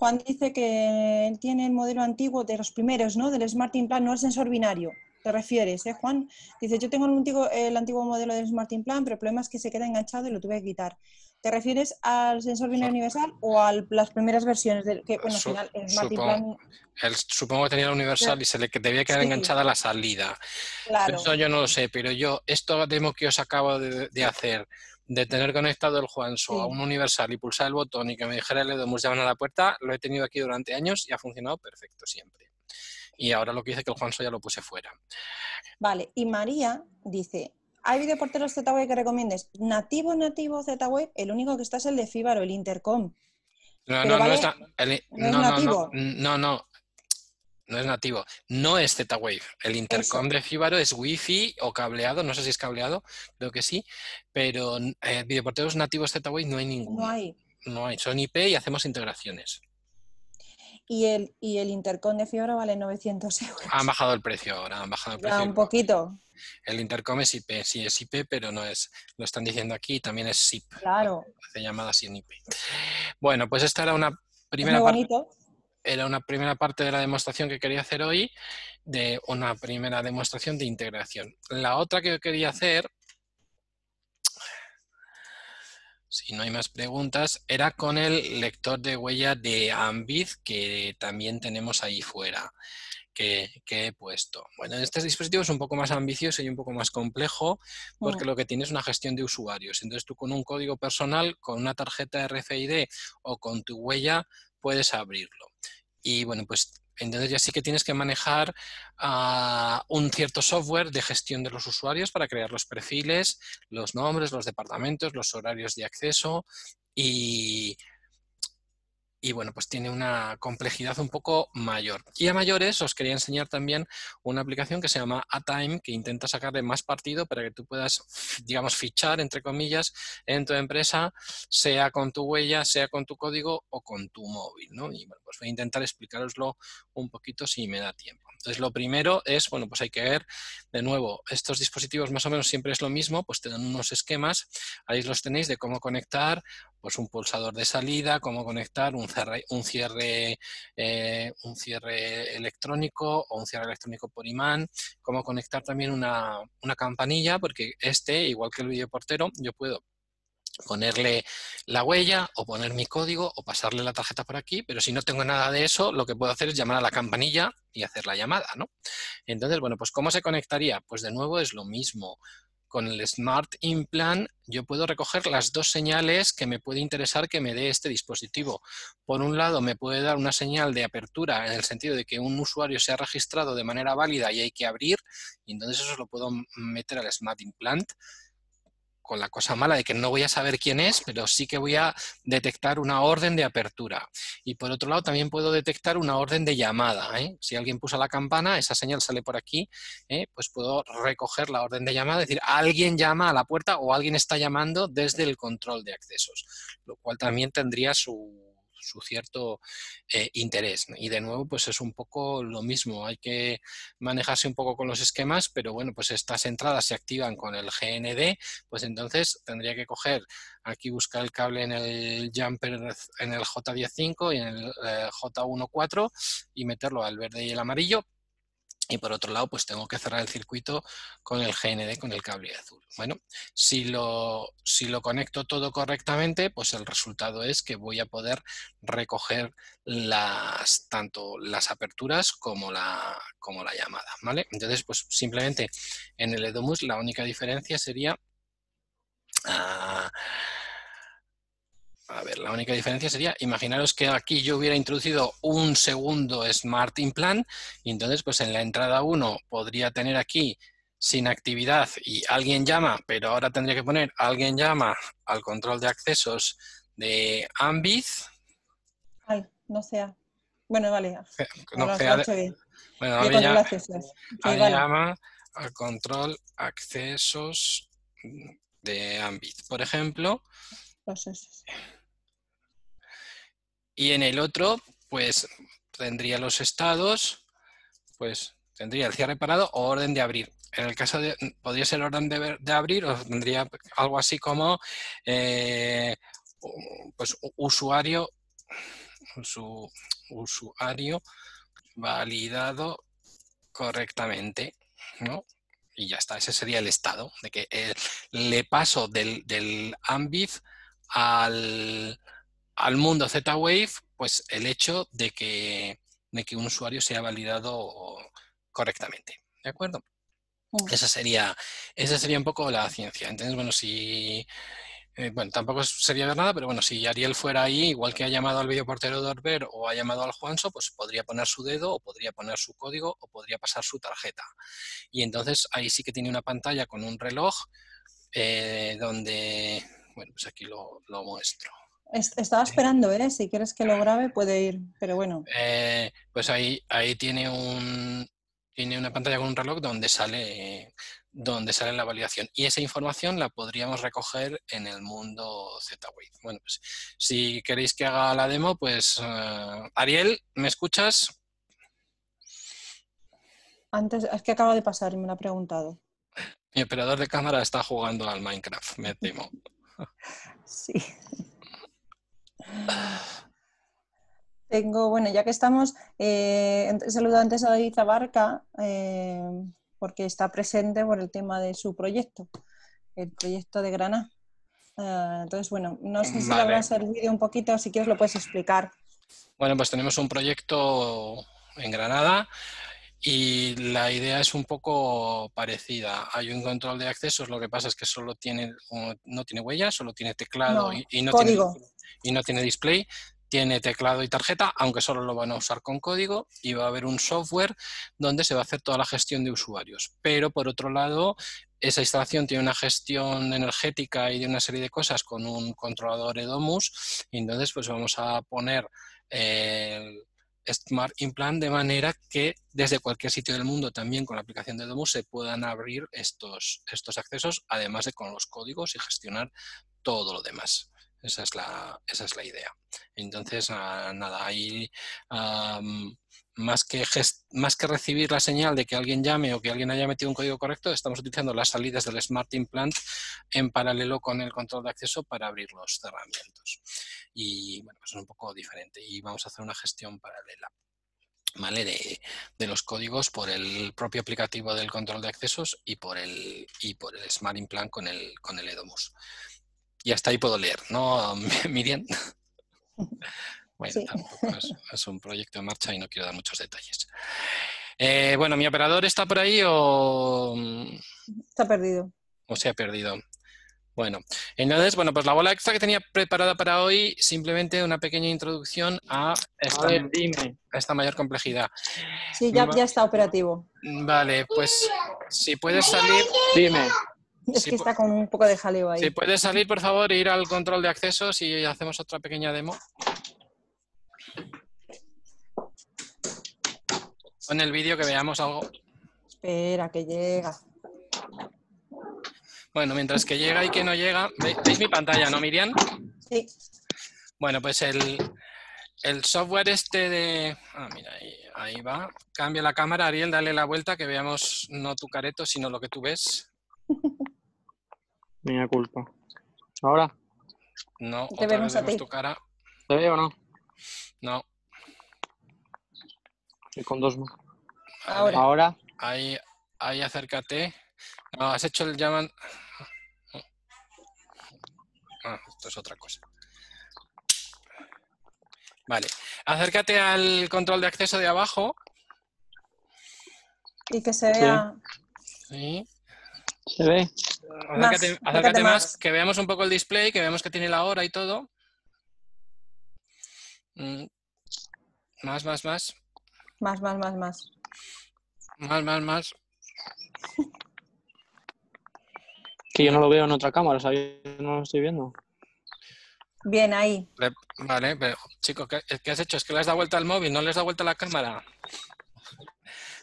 Juan dice que tiene el modelo antiguo de los primeros, ¿no? Del Smart Implant, no el sensor binario te refieres, ¿eh, Juan? Dice, yo tengo el antiguo, el antiguo modelo del Smart Implant, pero el problema es que se queda enganchado y lo tuve que quitar. ¿Te refieres al sensor binario universal o a las primeras versiones del que, bueno, al final, el Smart supongo, Implant... supongo que tenía el universal y se le debía quedar enganchada la salida. Claro. Eso yo no lo sé, pero yo, esto demo que os acabo de, hacer, de tener conectado el Juanso a un universal y pulsar el botón y que me dijera el Edomus llaman a la puerta, lo he tenido aquí durante años y ha funcionado perfecto siempre y ahora lo que dice que el Juanso ya lo puse fuera. Vale, y María dice, ¿hay videoporteros Z-Wave que recomiendes? Nativo, nativo Z-Wave, el único que está es el de Fibaro, el Intercom. No, no, no, es, nativo. No, no, no, es nativo. No es Z-Wave. El Intercom de Fibaro es Wi-Fi o cableado, no sé si es cableado, creo que sí, pero eh, videoporteros nativos Z-Wave no hay ninguno. No hay. No hay, son IP y hacemos integraciones y el, y el intercom de fibra vale 900 euros. Han bajado el precio ahora, han bajado el precio. un poquito. El intercom es IP, sí es IP, pero no es, lo están diciendo aquí, también es SIP. Claro. Hace llamadas en IP. Bueno, pues esta era una primera parte. Era una primera parte de la demostración que quería hacer hoy, de una primera demostración de integración. La otra que quería hacer si no hay más preguntas, era con el lector de huella de Ambit que también tenemos ahí fuera, que, he puesto. Bueno, este dispositivo es un poco más ambicioso y un poco más complejo porque lo que tiene es una gestión de usuarios. Entonces tú con un código personal, con una tarjeta RFID o con tu huella puedes abrirlo. Y bueno, pues entonces ya sí que tienes que manejar ah, un cierto software de gestión de los usuarios para crear los perfiles, los nombres, los departamentos, los horarios de acceso y, y bueno, pues tiene una complejidad un poco mayor. Y a mayores os quería enseñar también una aplicación que se llama ATime, que intenta sacarle más partido para que tú puedas, digamos, fichar, entre comillas, en tu empresa, sea con tu huella, sea con tu código o con tu móvil, ¿no? Y bueno, pues voy a intentar explicaroslo un poquito si me da tiempo. Entonces, lo primero es, bueno, pues hay que ver, de nuevo, estos dispositivos más o menos siempre es lo mismo, pues te dan unos esquemas, ahí los tenéis de cómo conectar pues un pulsador de salida, cómo conectar un, un cierre, eh, un cierre electrónico o un cierre electrónico por imán, cómo conectar también una, una campanilla, porque este, igual que el videoportero, yo puedo ponerle la huella o poner mi código o pasarle la tarjeta por aquí, pero si no tengo nada de eso, lo que puedo hacer es llamar a la campanilla y hacer la llamada, ¿no? Entonces, bueno, pues ¿cómo se conectaría? Pues de nuevo es lo mismo con el Smart Implant yo puedo recoger las dos señales que me puede interesar que me dé este dispositivo. Por un lado, me puede dar una señal de apertura en el sentido de que un usuario se ha registrado de manera válida y hay que abrir, y entonces eso lo puedo meter al Smart Implant con la cosa mala de que no voy a saber quién es, pero sí que voy a detectar una orden de apertura. Y por otro lado, también puedo detectar una orden de llamada. ¿eh? Si alguien puso la campana, esa señal sale por aquí, ¿eh? pues puedo recoger la orden de llamada, es decir, alguien llama a la puerta o alguien está llamando desde el control de accesos, lo cual también tendría su su cierto eh, interés. Y de nuevo, pues es un poco lo mismo, hay que manejarse un poco con los esquemas, pero bueno, pues estas entradas se activan con el GND, pues entonces tendría que coger aquí buscar el cable en el jumper en el J105 y en el eh, J14 y meterlo al verde y el amarillo y por otro lado, pues tengo que cerrar el circuito con el GND, con el cable azul. Bueno, si lo, si lo conecto todo correctamente, pues el resultado es que voy a poder recoger las, tanto las aperturas como la, como la llamada. ¿vale? Entonces, pues simplemente en el Edomus la única diferencia sería... Ah, a ver, la única diferencia sería, imaginaros que aquí yo hubiera introducido un segundo Smart Implant y entonces pues en la entrada 1 podría tener aquí sin actividad y alguien llama, pero ahora tendría que poner alguien llama al control de accesos de Ambit. Ay, no sea. Bueno, vale. No, sea Bueno, alguien, llama, alguien llama al control accesos de Ambit, por ejemplo. Y en el otro, pues tendría los estados, pues tendría el cierre parado o orden de abrir. En el caso de, podría ser orden de, abrir o tendría algo así como eh, pues usuario, usuario validado correctamente, ¿no? Y ya está, ese sería el estado, de que eh, le paso del, del al, al mundo Z-Wave, pues el hecho de que, que un usuario sea validado correctamente. ¿De acuerdo? Mm. Esa sería, esa sería un poco la ciencia. Entonces, bueno, si... Eh, bueno, tampoco sería ver nada, pero bueno, si Ariel fuera ahí, igual que ha llamado al videoportero de Orber o ha llamado al Juanso, pues podría poner su dedo o podría poner su código o podría pasar su tarjeta. Y entonces ahí sí que tiene una pantalla con un reloj eh, donde, bueno, pues aquí lo muestro. Estaba esperando, ¿eh? Si quieres que lo grabe, puede ir, pero bueno. Eh, pues ahí, ahí tiene un tiene una pantalla con un reloj donde sale donde sale la validación. Y esa información la podríamos recoger en el mundo Z-Wave. Bueno, pues si queréis que haga la demo, pues eh, Ariel, ¿me escuchas? Antes, es que acaba de pasar y me lo ha preguntado. Mi operador de cámara está jugando al Minecraft, me temo. sí. Tengo, bueno, ya que estamos, eh, saludo antes a David Abarca, eh, porque está presente por el tema de su proyecto, el proyecto de Granada. Eh, entonces, bueno, no sé si le habrá servido un poquito, si quieres lo puedes explicar. Bueno, pues tenemos un proyecto en Granada y la idea es un poco parecida. Hay un control de accesos, lo que pasa es que solo tiene, no tiene huella, solo tiene teclado y, no código. Tiene, y no tiene display. Tiene teclado y tarjeta, aunque solo lo van a usar con código, y va a haber un software donde se va a hacer toda la gestión de usuarios. Pero por otro lado, esa instalación tiene una gestión energética y de una serie de cosas con un controlador EDOMUS, y entonces pues vamos a poner el Smart Implant de manera que desde cualquier sitio del mundo también con la aplicación de Domus se puedan abrir estos, estos accesos, además de con los códigos y gestionar todo lo demás. Esa es la, esa es la idea. Entonces, ah, nada, ahí más, que más que recibir la señal de que alguien llame o que alguien haya metido un código correcto, estamos utilizando las salidas del Smart Implant en paralelo con el control de acceso para abrir los cerramientos. Y bueno, pues es un poco diferente y vamos a hacer una gestión paralela. ¿Vale? De, los códigos por el propio aplicativo del control de accesos y por el, y por el Smart Implant con el, con el EDOMUS. Y hasta ahí puedo leer, ¿no, Miriam? Bueno, es, un proyecto en marcha y no quiero dar muchos detalles. Eh, bueno, ¿mi operador está por ahí o...? Está perdido. O se ha perdido. Bueno, entonces, bueno, pues la bola extra que tenía preparada para hoy, simplemente una pequeña introducción a esta, esta mayor complejidad. Sí, ya, ya está operativo. Vale, pues si puedes salir... Dime. Es que está con un poco de jaleo ahí. Si puedes salir, por favor, e ir al control de accesos y hacemos otra pequeña demo. Pon el vídeo que veamos algo. Espera, que llega. Bueno, mientras que llega y que no llega, ¿veis mi pantalla, no, Miriam? Sí. Bueno, pues el, software este de... Ah, mira, ahí, ahí, va. Cambia la cámara, Ariel, dale la vuelta, que veamos no tu careto, sino lo que tú ves. Mía culpa. ¿Ahora? No, Te otra vemos vez vemos tu cara. ¿Te veo o no? No. Y con dos más. Ahora. Ahora. Ahí, ahí acércate. No, has hecho el llaman. Ah, esto es otra cosa. Vale. Acércate al control de acceso de abajo. Y que se Sí. vea. Sí. ¿Se ve? Más, Acércate, más, más. que veamos un poco el display, que veamos que tiene la hora y todo. Mm. Más, más, más. Más, más, más, más. Más, más, más. Que yo no lo veo en otra cámara, ¿sabes? No lo estoy viendo. Bien, ahí. Le- Vale, pero chico, ¿qué, qué has hecho? Es que le has dado vuelta al móvil, no le has dado vuelta a la cámara.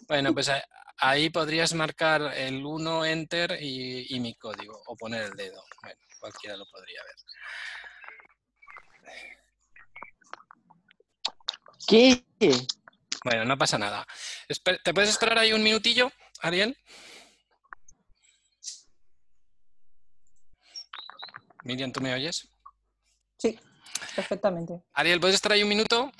Bueno, pues a- ahí podrías marcar el 1 enter y, y mi código o poner el dedo. Bueno, cualquiera lo podría ver. ¿Qué? Bueno, no pasa nada. ¿Te puedes esperar ahí un minutillo, Ariel? Miriam, ¿tú me oyes? Sí, perfectamente. Ariel, ¿puedes estar ahí un minuto?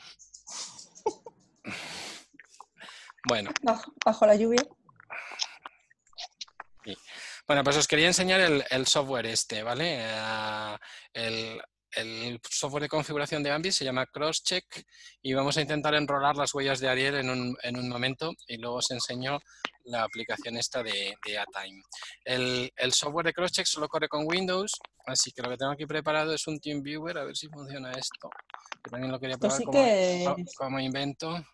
Bueno, Bajo, bajo la lluvia. Bueno, pues os quería enseñar el, el software este, ¿vale? Eh, el, el software de configuración de Ambi se llama CrossCheck y vamos a intentar enrolar las huellas de Ariel en un, en un momento y luego os enseño la aplicación esta de, de ATime. El, el software de CrossCheck solo corre con Windows, así que lo que tengo aquí preparado es un TeamViewer, a ver si funciona esto. Yo también lo quería probar sí como, que como invento.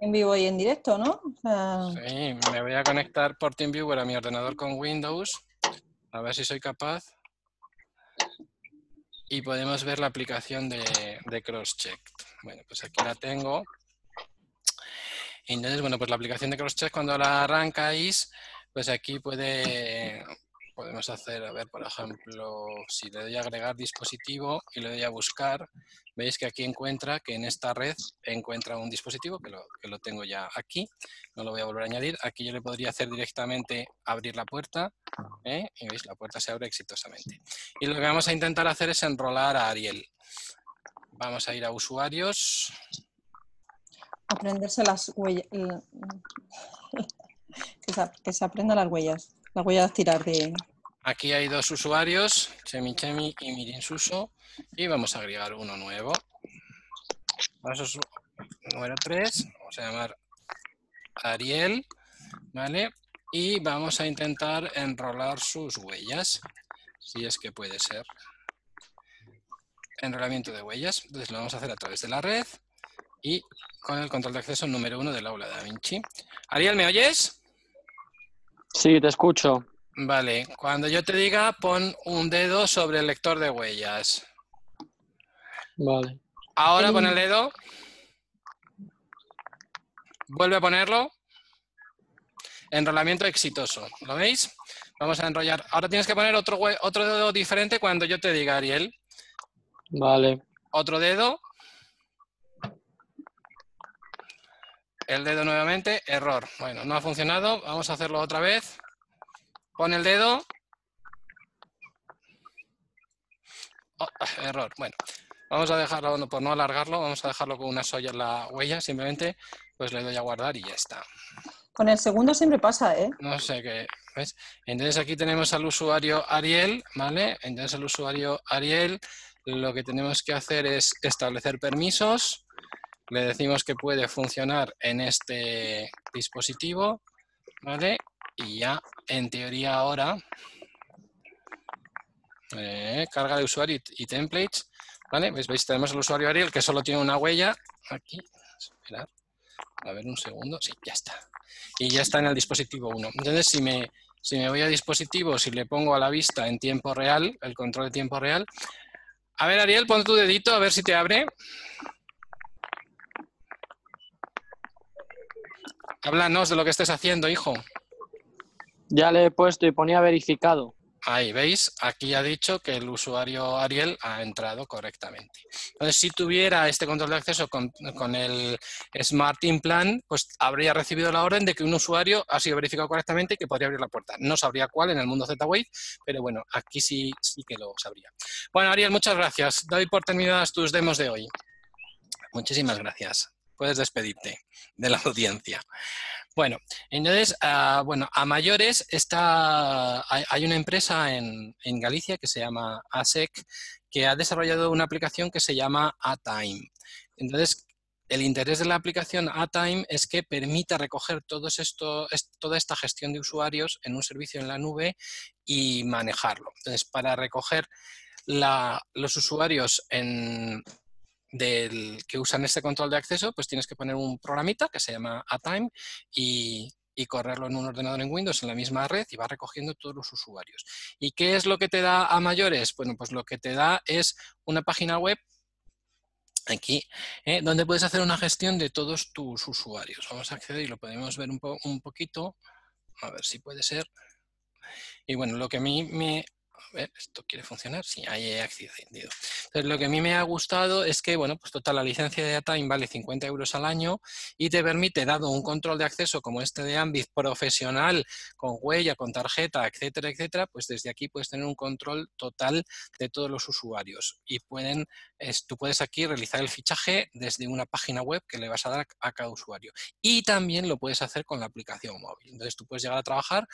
En vivo y en directo, ¿no? Sí, me voy a conectar por TeamViewer a mi ordenador con Windows, a ver si soy capaz. Y podemos ver la aplicación de, de CrossCheck. Bueno, pues aquí la tengo. Entonces, bueno, pues la aplicación de CrossCheck cuando la arrancáis, pues aquí puede, podemos hacer, a ver, por ejemplo, si le doy a agregar dispositivo y le doy a buscar, veis que aquí encuentra que en esta red encuentra un dispositivo que lo, que lo tengo ya aquí no lo voy a volver a añadir. Aquí yo le podría hacer directamente abrir la puerta ¿eh? y veis, la puerta se abre exitosamente. Y lo que vamos a intentar hacer es enrolar a Ariel. Vamos a ir a usuarios. aprenderse las huellas. el- que, se, aprendan las huellas. Las huellas tirar de. Aquí hay dos usuarios, Chemi Chemi y Mirin Suso, y vamos a agregar uno nuevo. A su- número 3, vamos a llamar Ariel, ¿vale? Y vamos a intentar enrolar sus huellas, si es que puede ser. Enrolamiento de huellas, entonces lo vamos a hacer a través de la red y con el control de acceso número 1 del aula de Da Vinci. Ariel, ¿me oyes? Sí, te escucho. Vale, cuando yo te diga, pon un dedo sobre el lector de huellas. Vale. Ahora El- pon el dedo. Vuelve a ponerlo. Enrolamiento exitoso. ¿Lo veis? Vamos a enrollar. Ahora tienes que poner otro, otro dedo diferente cuando yo te diga, Ariel. Vale. Otro dedo. El dedo nuevamente. Error. Bueno, no ha funcionado. Vamos a hacerlo otra vez. Pon el dedo. Oh, error. Bueno, vamos a dejarlo, por no alargarlo, vamos a dejarlo con una soya en la huella. Simplemente pues le doy a guardar y ya está. Con el segundo siempre pasa, ¿eh? No sé qué. ¿ves? Entonces aquí tenemos al usuario Ariel, ¿vale? Entonces el usuario Ariel lo que tenemos que hacer es establecer permisos. Le decimos que puede funcionar en este dispositivo, ¿vale? Y ya en teoría ahora eh, carga de usuario y, templates, ¿vale? ¿Veis? Tenemos el usuario Ariel que solo tiene una huella aquí. Esperad. A ver un segundo. Sí, ya está y ya está en el dispositivo 1. Entonces, si me, si me voy a dispositivo, si le pongo a la vista en tiempo real, el control de tiempo real. A ver, Ariel, pon tu dedito a ver si te abre. Háblanos de lo que estés haciendo, hijo. Ya le he puesto y ponía verificado. Ahí, ¿veis? Aquí ha dicho que el usuario Ariel ha entrado correctamente. Entonces, si tuviera este control de acceso con, con el Smart Implant, pues habría recibido la orden de que un usuario ha sido verificado correctamente y que podría abrir la puerta. No sabría cuál en el mundo Z-Wave, pero bueno, aquí sí, sí que lo sabría. Bueno, Ariel, muchas gracias. Doy por terminadas tus demos de hoy. Muchísimas gracias. Puedes despedirte de la audiencia. Bueno, entonces, ah, bueno, a mayores está, hay, hay una empresa en, en Galicia que se llama ASEC que ha desarrollado una aplicación que se llama ATime. Entonces, el interés de la aplicación ATime es que permita recoger todo esto, es- toda esta gestión de usuarios en un servicio en la nube y manejarlo. Entonces, para recoger la- los usuarios en- del, que usan este control de acceso, pues tienes que poner un programita que se llama ATime y, correrlo en un ordenador en Windows en la misma red y va recogiendo todos los usuarios. ¿Y qué es lo que te da a mayores? Bueno, pues lo que te da es una página web aquí, ¿eh? donde puedes hacer una gestión de todos tus usuarios. Vamos a acceder y lo podemos ver un, po- un poquito, a ver si puede ser. Y bueno, lo que a mí me... ¿esto quiere funcionar? Sí, ahí he accedido. Entonces, lo que a mí me ha gustado es que, bueno, pues total, la licencia de Atime vale 50 euros al año y te permite, dado un control de acceso como este de Ambit profesional, con huella, con tarjeta, etcétera, etcétera, pues desde aquí puedes tener un control total de todos los usuarios y pueden, tú puedes aquí realizar el fichaje desde una página web que le vas a dar a cada usuario y también lo puedes hacer con la aplicación móvil. Entonces tú puedes llegar a trabajar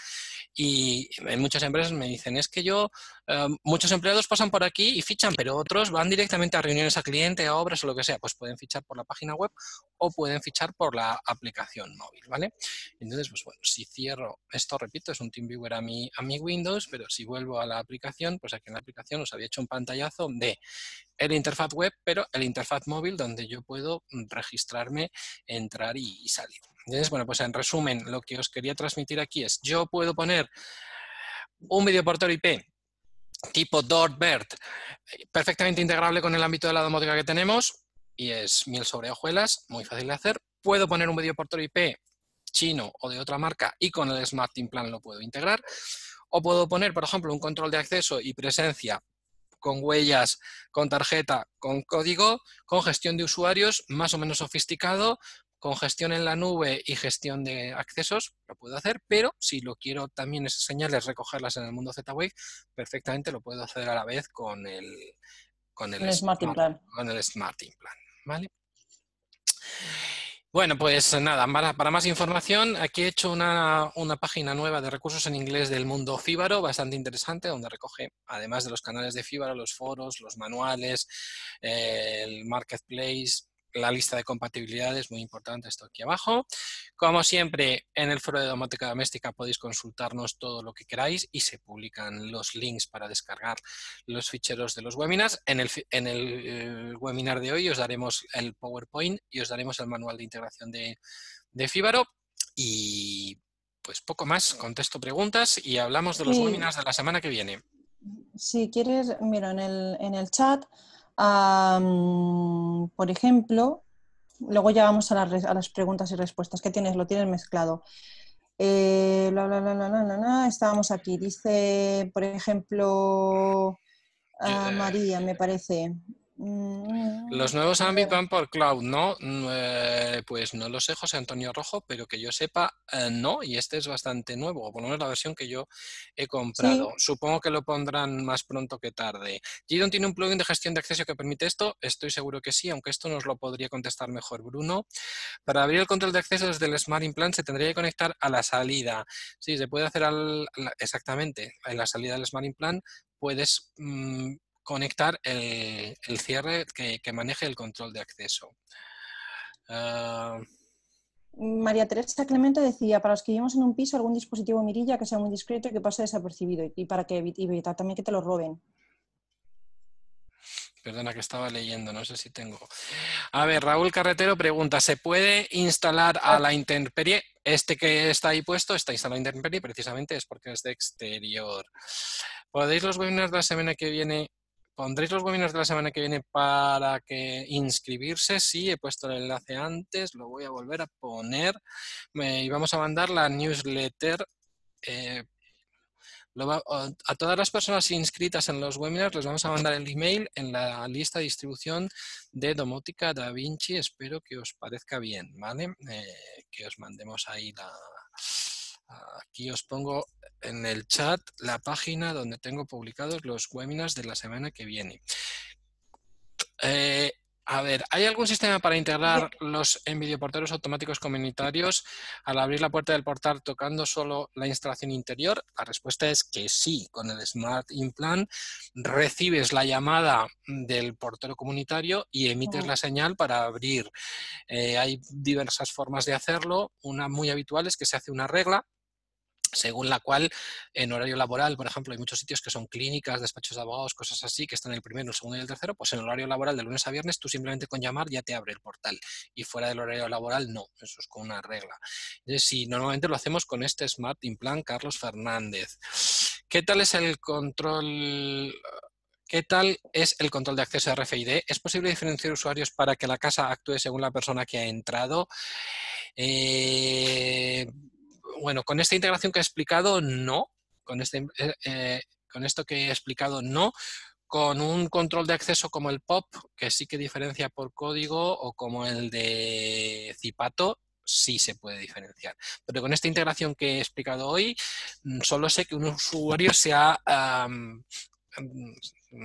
y en muchas empresas me dicen, es que yo, eh, muchos empleados pasan por aquí y fichan, pero otros van directamente a reuniones a cliente, a obras o lo que sea, pues pueden fichar por la página web o pueden fichar por la aplicación móvil, ¿vale? Entonces, pues bueno, si cierro esto, repito, es un TeamViewer a mi, a mi Windows, pero si vuelvo a la aplicación, pues aquí en la aplicación os había hecho un pantallazo de el interfaz web, pero el interfaz móvil donde yo puedo registrarme, entrar y, y salir. Entonces, bueno, pues en resumen, lo que os quería transmitir aquí es, yo puedo poner un videoportor IP tipo DortBert, perfectamente integrable con el ámbito de la domótica que tenemos, y es miel sobre hojuelas, muy fácil de hacer. Puedo poner un videoportor IP chino o de otra marca y con el Smart Team Plan lo puedo integrar. O puedo poner, por ejemplo, un control de acceso y presencia con huellas, con tarjeta, con código, con gestión de usuarios más o menos sofisticado, con gestión en la nube y gestión de accesos, lo puedo hacer, pero si lo quiero también esas señales recogerlas en el mundo Z-Wave, perfectamente lo puedo hacer a la vez con el, con el, El Smart Team Plan. con el Smart ¿vale? Bueno, pues nada, para, para más información, aquí he hecho una, una página nueva de recursos en inglés del mundo Fíbaro, bastante interesante, donde recoge, además de los canales de Fíbaro, los foros, los manuales, eh, el marketplace, la lista de compatibilidades, muy importante esto aquí abajo. Como siempre, en el foro de domótica doméstica podéis consultarnos todo lo que queráis y se publican los links para descargar los ficheros de los webinars. En el, en el, eh, webinar de hoy os daremos el PowerPoint y os daremos el manual de integración de, de Fíbaro y pues poco más, contesto preguntas y hablamos de los Sí. webinars de la semana que viene. Si quieres, mira, en el, en el chat, por ejemplo, luego ya vamos a las, res- a las preguntas y respuestas. ¿Qué tienes? Lo tienes mezclado. Eh. Estábamos aquí. Dice, por ejemplo, Eh, María, me parece. Mm, Los nuevos Ambit van por cloud, ¿no? Eh, pues no lo sé, José Antonio Rojo, pero que yo sepa, eh, no, y este es bastante nuevo, o por lo menos la versión que yo he comprado. Supongo que lo pondrán más pronto que tarde. Gidon tiene un plugin de gestión de acceso que permite esto, estoy seguro que sí, aunque esto nos lo podría contestar mejor Bruno. Para abrir el control de acceso desde el Smart Implant se tendría que conectar a la salida. Sí, se puede hacer al, exactamente, en la salida del Smart Implant puedes mm, conectar el, el cierre que, que maneje el control de acceso. Ah, María Teresa Clemente decía, para los que vivimos en un piso, algún dispositivo mirilla que sea muy discreto y que pase desapercibido y para que evitar también que te lo roben. perdona que estaba leyendo, no sé si tengo. A ver, Raúl Carretero pregunta, ¿se puede instalar a la intemperie? Este que está ahí puesto está instalado a intemperie, precisamente es porque es de exterior. ¿Podéis los webinars de la semana que viene? ¿Pondréis los webinars de la semana que viene para que inscribirse? Sí, he puesto el enlace antes, lo voy a volver a poner. Y vamos a mandar la newsletter eh, a todas las personas inscritas en los webinars les vamos a mandar el email en la lista de distribución de Domótica Da Vinci. Espero que os parezca bien, ¿vale? Eh, que os mandemos ahí la... Aquí os pongo en el chat la página donde tengo publicados los webinars de la semana que viene. Eh, A ver, ¿hay algún sistema para integrar los envidioporteros automáticos comunitarios al abrir la puerta del portal tocando solo la instalación interior? La respuesta es que sí. Con el Smart Implant recibes la llamada del portero comunitario y emites la señal para abrir. Eh, hay diversas formas de hacerlo. Una muy habitual es que se hace una regla según la cual en horario laboral, por ejemplo, hay muchos sitios que son clínicas, despachos de abogados, cosas así, que están en el primero, el segundo y el tercero, pues en horario laboral de lunes a viernes tú simplemente con llamar ya te abre el portal y fuera del horario laboral no, eso es con una regla. Sí, normalmente lo hacemos con este Smart Implant Carlos Fernández. ¿Qué tal es el control? ¿Qué tal es el control de acceso a RFID? ¿Es posible diferenciar usuarios para que la casa actúe según la persona que ha entrado? Eh, bueno, con esta integración que he explicado, no. Con, este, eh, eh, con esto que he explicado, no. Con un control de acceso como el POP, que sí que diferencia por código, o como el de Zipato, sí se puede diferenciar. Pero con esta integración que he explicado hoy, mm, solo sé que un usuario se ha, am, am,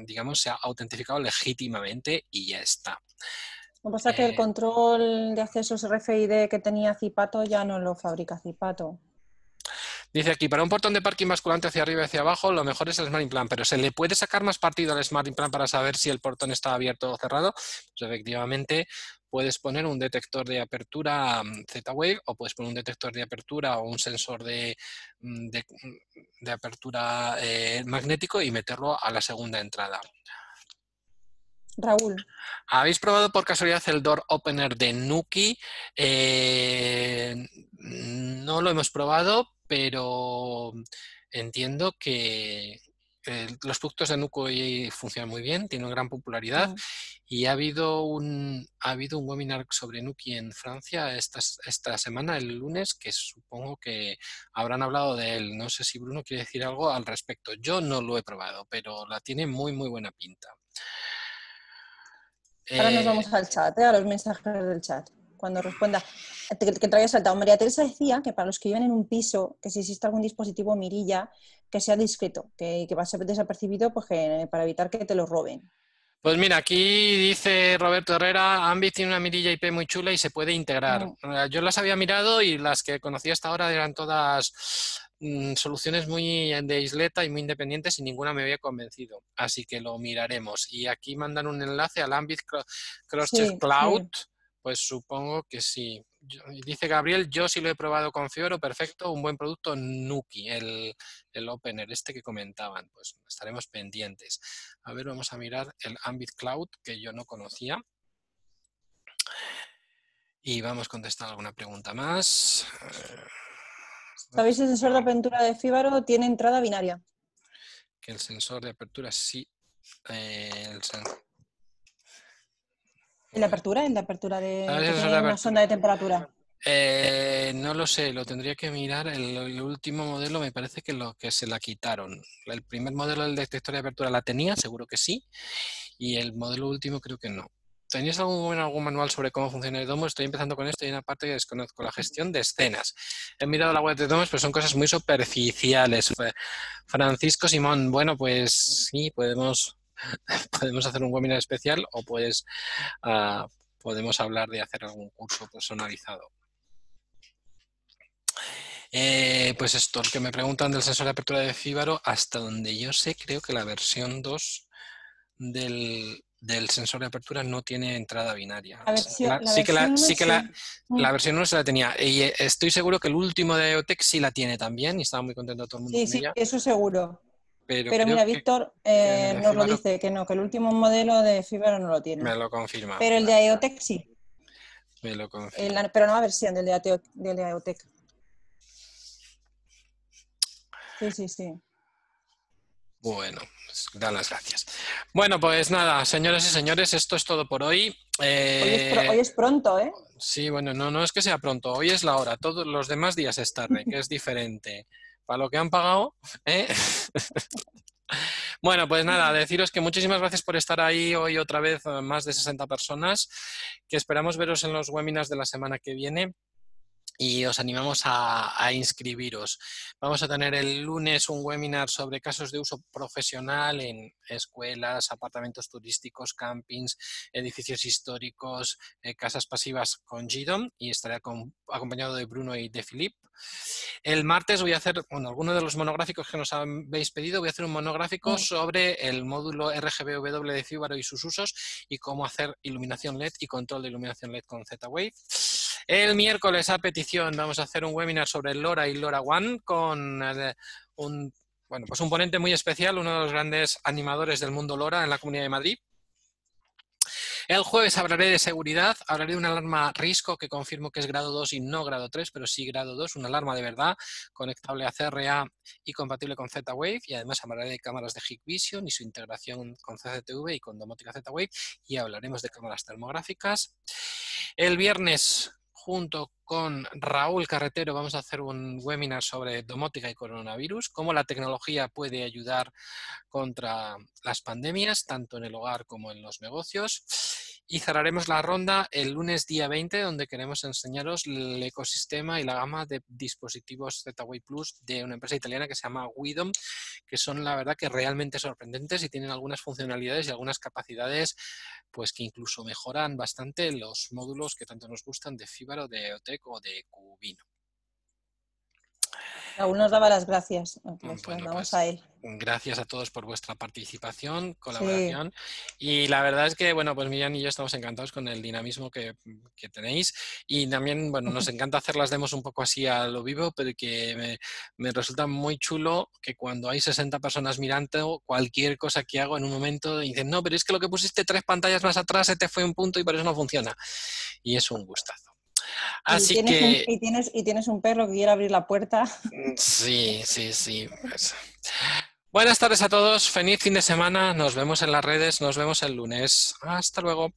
digamos, se ha autentificado legítimamente y ya está. Lo que pasa es que Eh. el control de accesos RFID que tenía Zipato ya no lo fabrica Zipato. Dice aquí, para un portón de parking basculante hacia arriba y hacia abajo, lo mejor es el Smart Implant, pero ¿se le puede sacar más partido al Smart Implant para saber si el portón está abierto o cerrado? Pues efectivamente, puedes poner un detector de apertura mm, Z-Wave o puedes poner un detector de apertura o un sensor de, mm, de, mm, de apertura eh, magnético y meterlo a la segunda entrada. Raúl, ¿Habéis probado por casualidad el Door Opener de Nuki? Eh, no lo hemos probado, pero entiendo que los productos de Nuki funcionan muy bien, tienen gran popularidad y ha habido un, ha habido un webinar sobre Nuki en Francia esta, esta semana, el lunes, que supongo que habrán hablado de él. No sé si Bruno quiere decir algo al respecto. Yo no lo he probado, pero la tiene muy, muy buena pinta. Ahora nos Eh, vamos al chat, ¿eh? a los mensajes del chat. Cuando responda, que, que traiga saltado. María Teresa decía que para los que viven en un piso, que si existe algún dispositivo mirilla, que sea discreto, que, que va a ser desapercibido pues que, para evitar que te lo roben. Pues mira, aquí dice Roberto Herrera, Ambit tiene una mirilla IP muy chula y se puede integrar. Mm. Yo las había mirado y las que conocí hasta ahora eran todas mm, soluciones muy de isleta y muy independientes y ninguna me había convencido. Así que lo miraremos. Y aquí mandan un enlace al Ambit Cro- Crosscheck Sí, Cloud. Pues supongo que sí. Dice Gabriel, yo sí lo he probado con Fioro, perfecto, un buen producto Nuki, el, el opener este que comentaban. Pues estaremos pendientes. A ver, vamos a mirar el Ambit Cloud, que yo no conocía. Y vamos a contestar alguna pregunta más. ¿Sabéis el sensor de apertura de Fíbaro tiene entrada binaria? Que el sensor de apertura sí. eh, el sen- ¿En la apertura? ¿En la apertura de, Ah, tiene una sonda de temperatura? Eh, no lo sé, lo tendría que mirar. El, el último modelo me parece que lo que se la quitaron. El primer modelo del detector de apertura la tenía, seguro que sí. Y el modelo último creo que no. ¿Tenías algún, algún manual sobre cómo funciona el Domo? Estoy empezando con esto y hay una parte que desconozco, la gestión de escenas. He mirado la web de Domos, pero son cosas muy superficiales. Francisco Simón, bueno, pues sí, podemos, podemos hacer un webinar especial o pues ah, podemos hablar de hacer algún curso personalizado. Eh, pues esto, el que me preguntan del sensor de apertura de Fíbaro, hasta donde yo sé, creo que la versión 2 del, del sensor de apertura no tiene entrada binaria. La versión- La- la sí que la, versión sí uno que la, sí. Mm. la versión 1 se la tenía. Y eh, estoy seguro que el último de IoTech sí la tiene también y estaba muy contento todo el mundo Sí, con sí, ella. eso seguro. Pero, mira, que Víctor eh, nos lo dice, que no, que el último modelo de Fíbaro no lo tiene. me lo confirma. Pero el de IoTech sí, Me lo confirma. pero nueva versión del de, Ateo- del de. Sí, sí, sí. Bueno, pues, dan las gracias. Bueno, pues nada, señoras y señores, esto es todo por hoy. Hoy es, pro- Eh, hoy es pronto, ¿eh? Sí, bueno, no, no es que sea pronto, hoy es la hora, todos los demás días es tarde, que es diferente. Para lo que han pagado, ¿eh? Bueno, pues nada, deciros que muchísimas gracias por estar ahí hoy otra vez, eh, más de 60 personas, que esperamos veros en los webinars de la semana que viene y os animamos a, a, inscribiros. Vamos a tener el lunes un webinar sobre casos de uso profesional en escuelas, apartamentos turísticos, campings, edificios históricos, eh, casas pasivas con GIDOM y estaré con, acompañado de Bruno y de Philip. El martes voy a hacer, bueno, alguno de los monográficos que nos habéis pedido, voy a hacer un monográfico sobre el módulo RGBW de Fibaro y sus usos y cómo hacer iluminación LED y control de iluminación LED con Z-Wave. El miércoles, a petición, vamos a hacer un webinar sobre LoRa y LoRa One con eh, un, bueno, pues un ponente muy especial, uno de los grandes animadores del mundo LoRa en la Comunidad de Madrid. El jueves hablaré de seguridad, hablaré de una alarma Risco que confirmo que es grado 2 y no grado 3, pero sí grado 2, una alarma de verdad, conectable a CRA y compatible con Z-Wave y además hablaré de cámaras de Hikvision y su integración con CCTV y con domótica Z-Wave y hablaremos de cámaras termográficas. El viernes junto con Raúl Carretero vamos a hacer un webinar sobre domótica y coronavirus, cómo la tecnología puede ayudar contra las pandemias, tanto en el hogar como en los negocios. Y cerraremos la ronda el lunes día 20, donde queremos enseñaros el ecosistema y la gama de dispositivos Z-Wave Plus de una empresa italiana que se llama Widom, que son la verdad que realmente sorprendentes y tienen algunas funcionalidades y algunas capacidades pues que incluso mejoran bastante los módulos que tanto nos gustan de Fibaro, de EOTEC o de Cubino. Raúl nos daba las gracias. Pues bueno, pues, a él. Gracias a todos por vuestra participación, colaboración. Y la verdad es que, bueno, pues Miriam y yo estamos encantados con el dinamismo que, que, tenéis. Y también, bueno, nos encanta hacer las demos un poco así a lo vivo, pero que me, me resulta muy chulo que cuando hay 60 personas mirando, cualquier cosa que hago en un momento dicen, no, pero es que lo que pusiste tres pantallas más atrás se te fue un punto y por eso no funciona. Y es un gustazo. Así y que... Un, y, tienes, y tienes un perro que quiere abrir la puerta. Mm, sí, sí, sí. Pues. Buenas tardes a todos, feliz fin de semana, nos vemos en las redes, nos vemos el lunes. Hasta luego.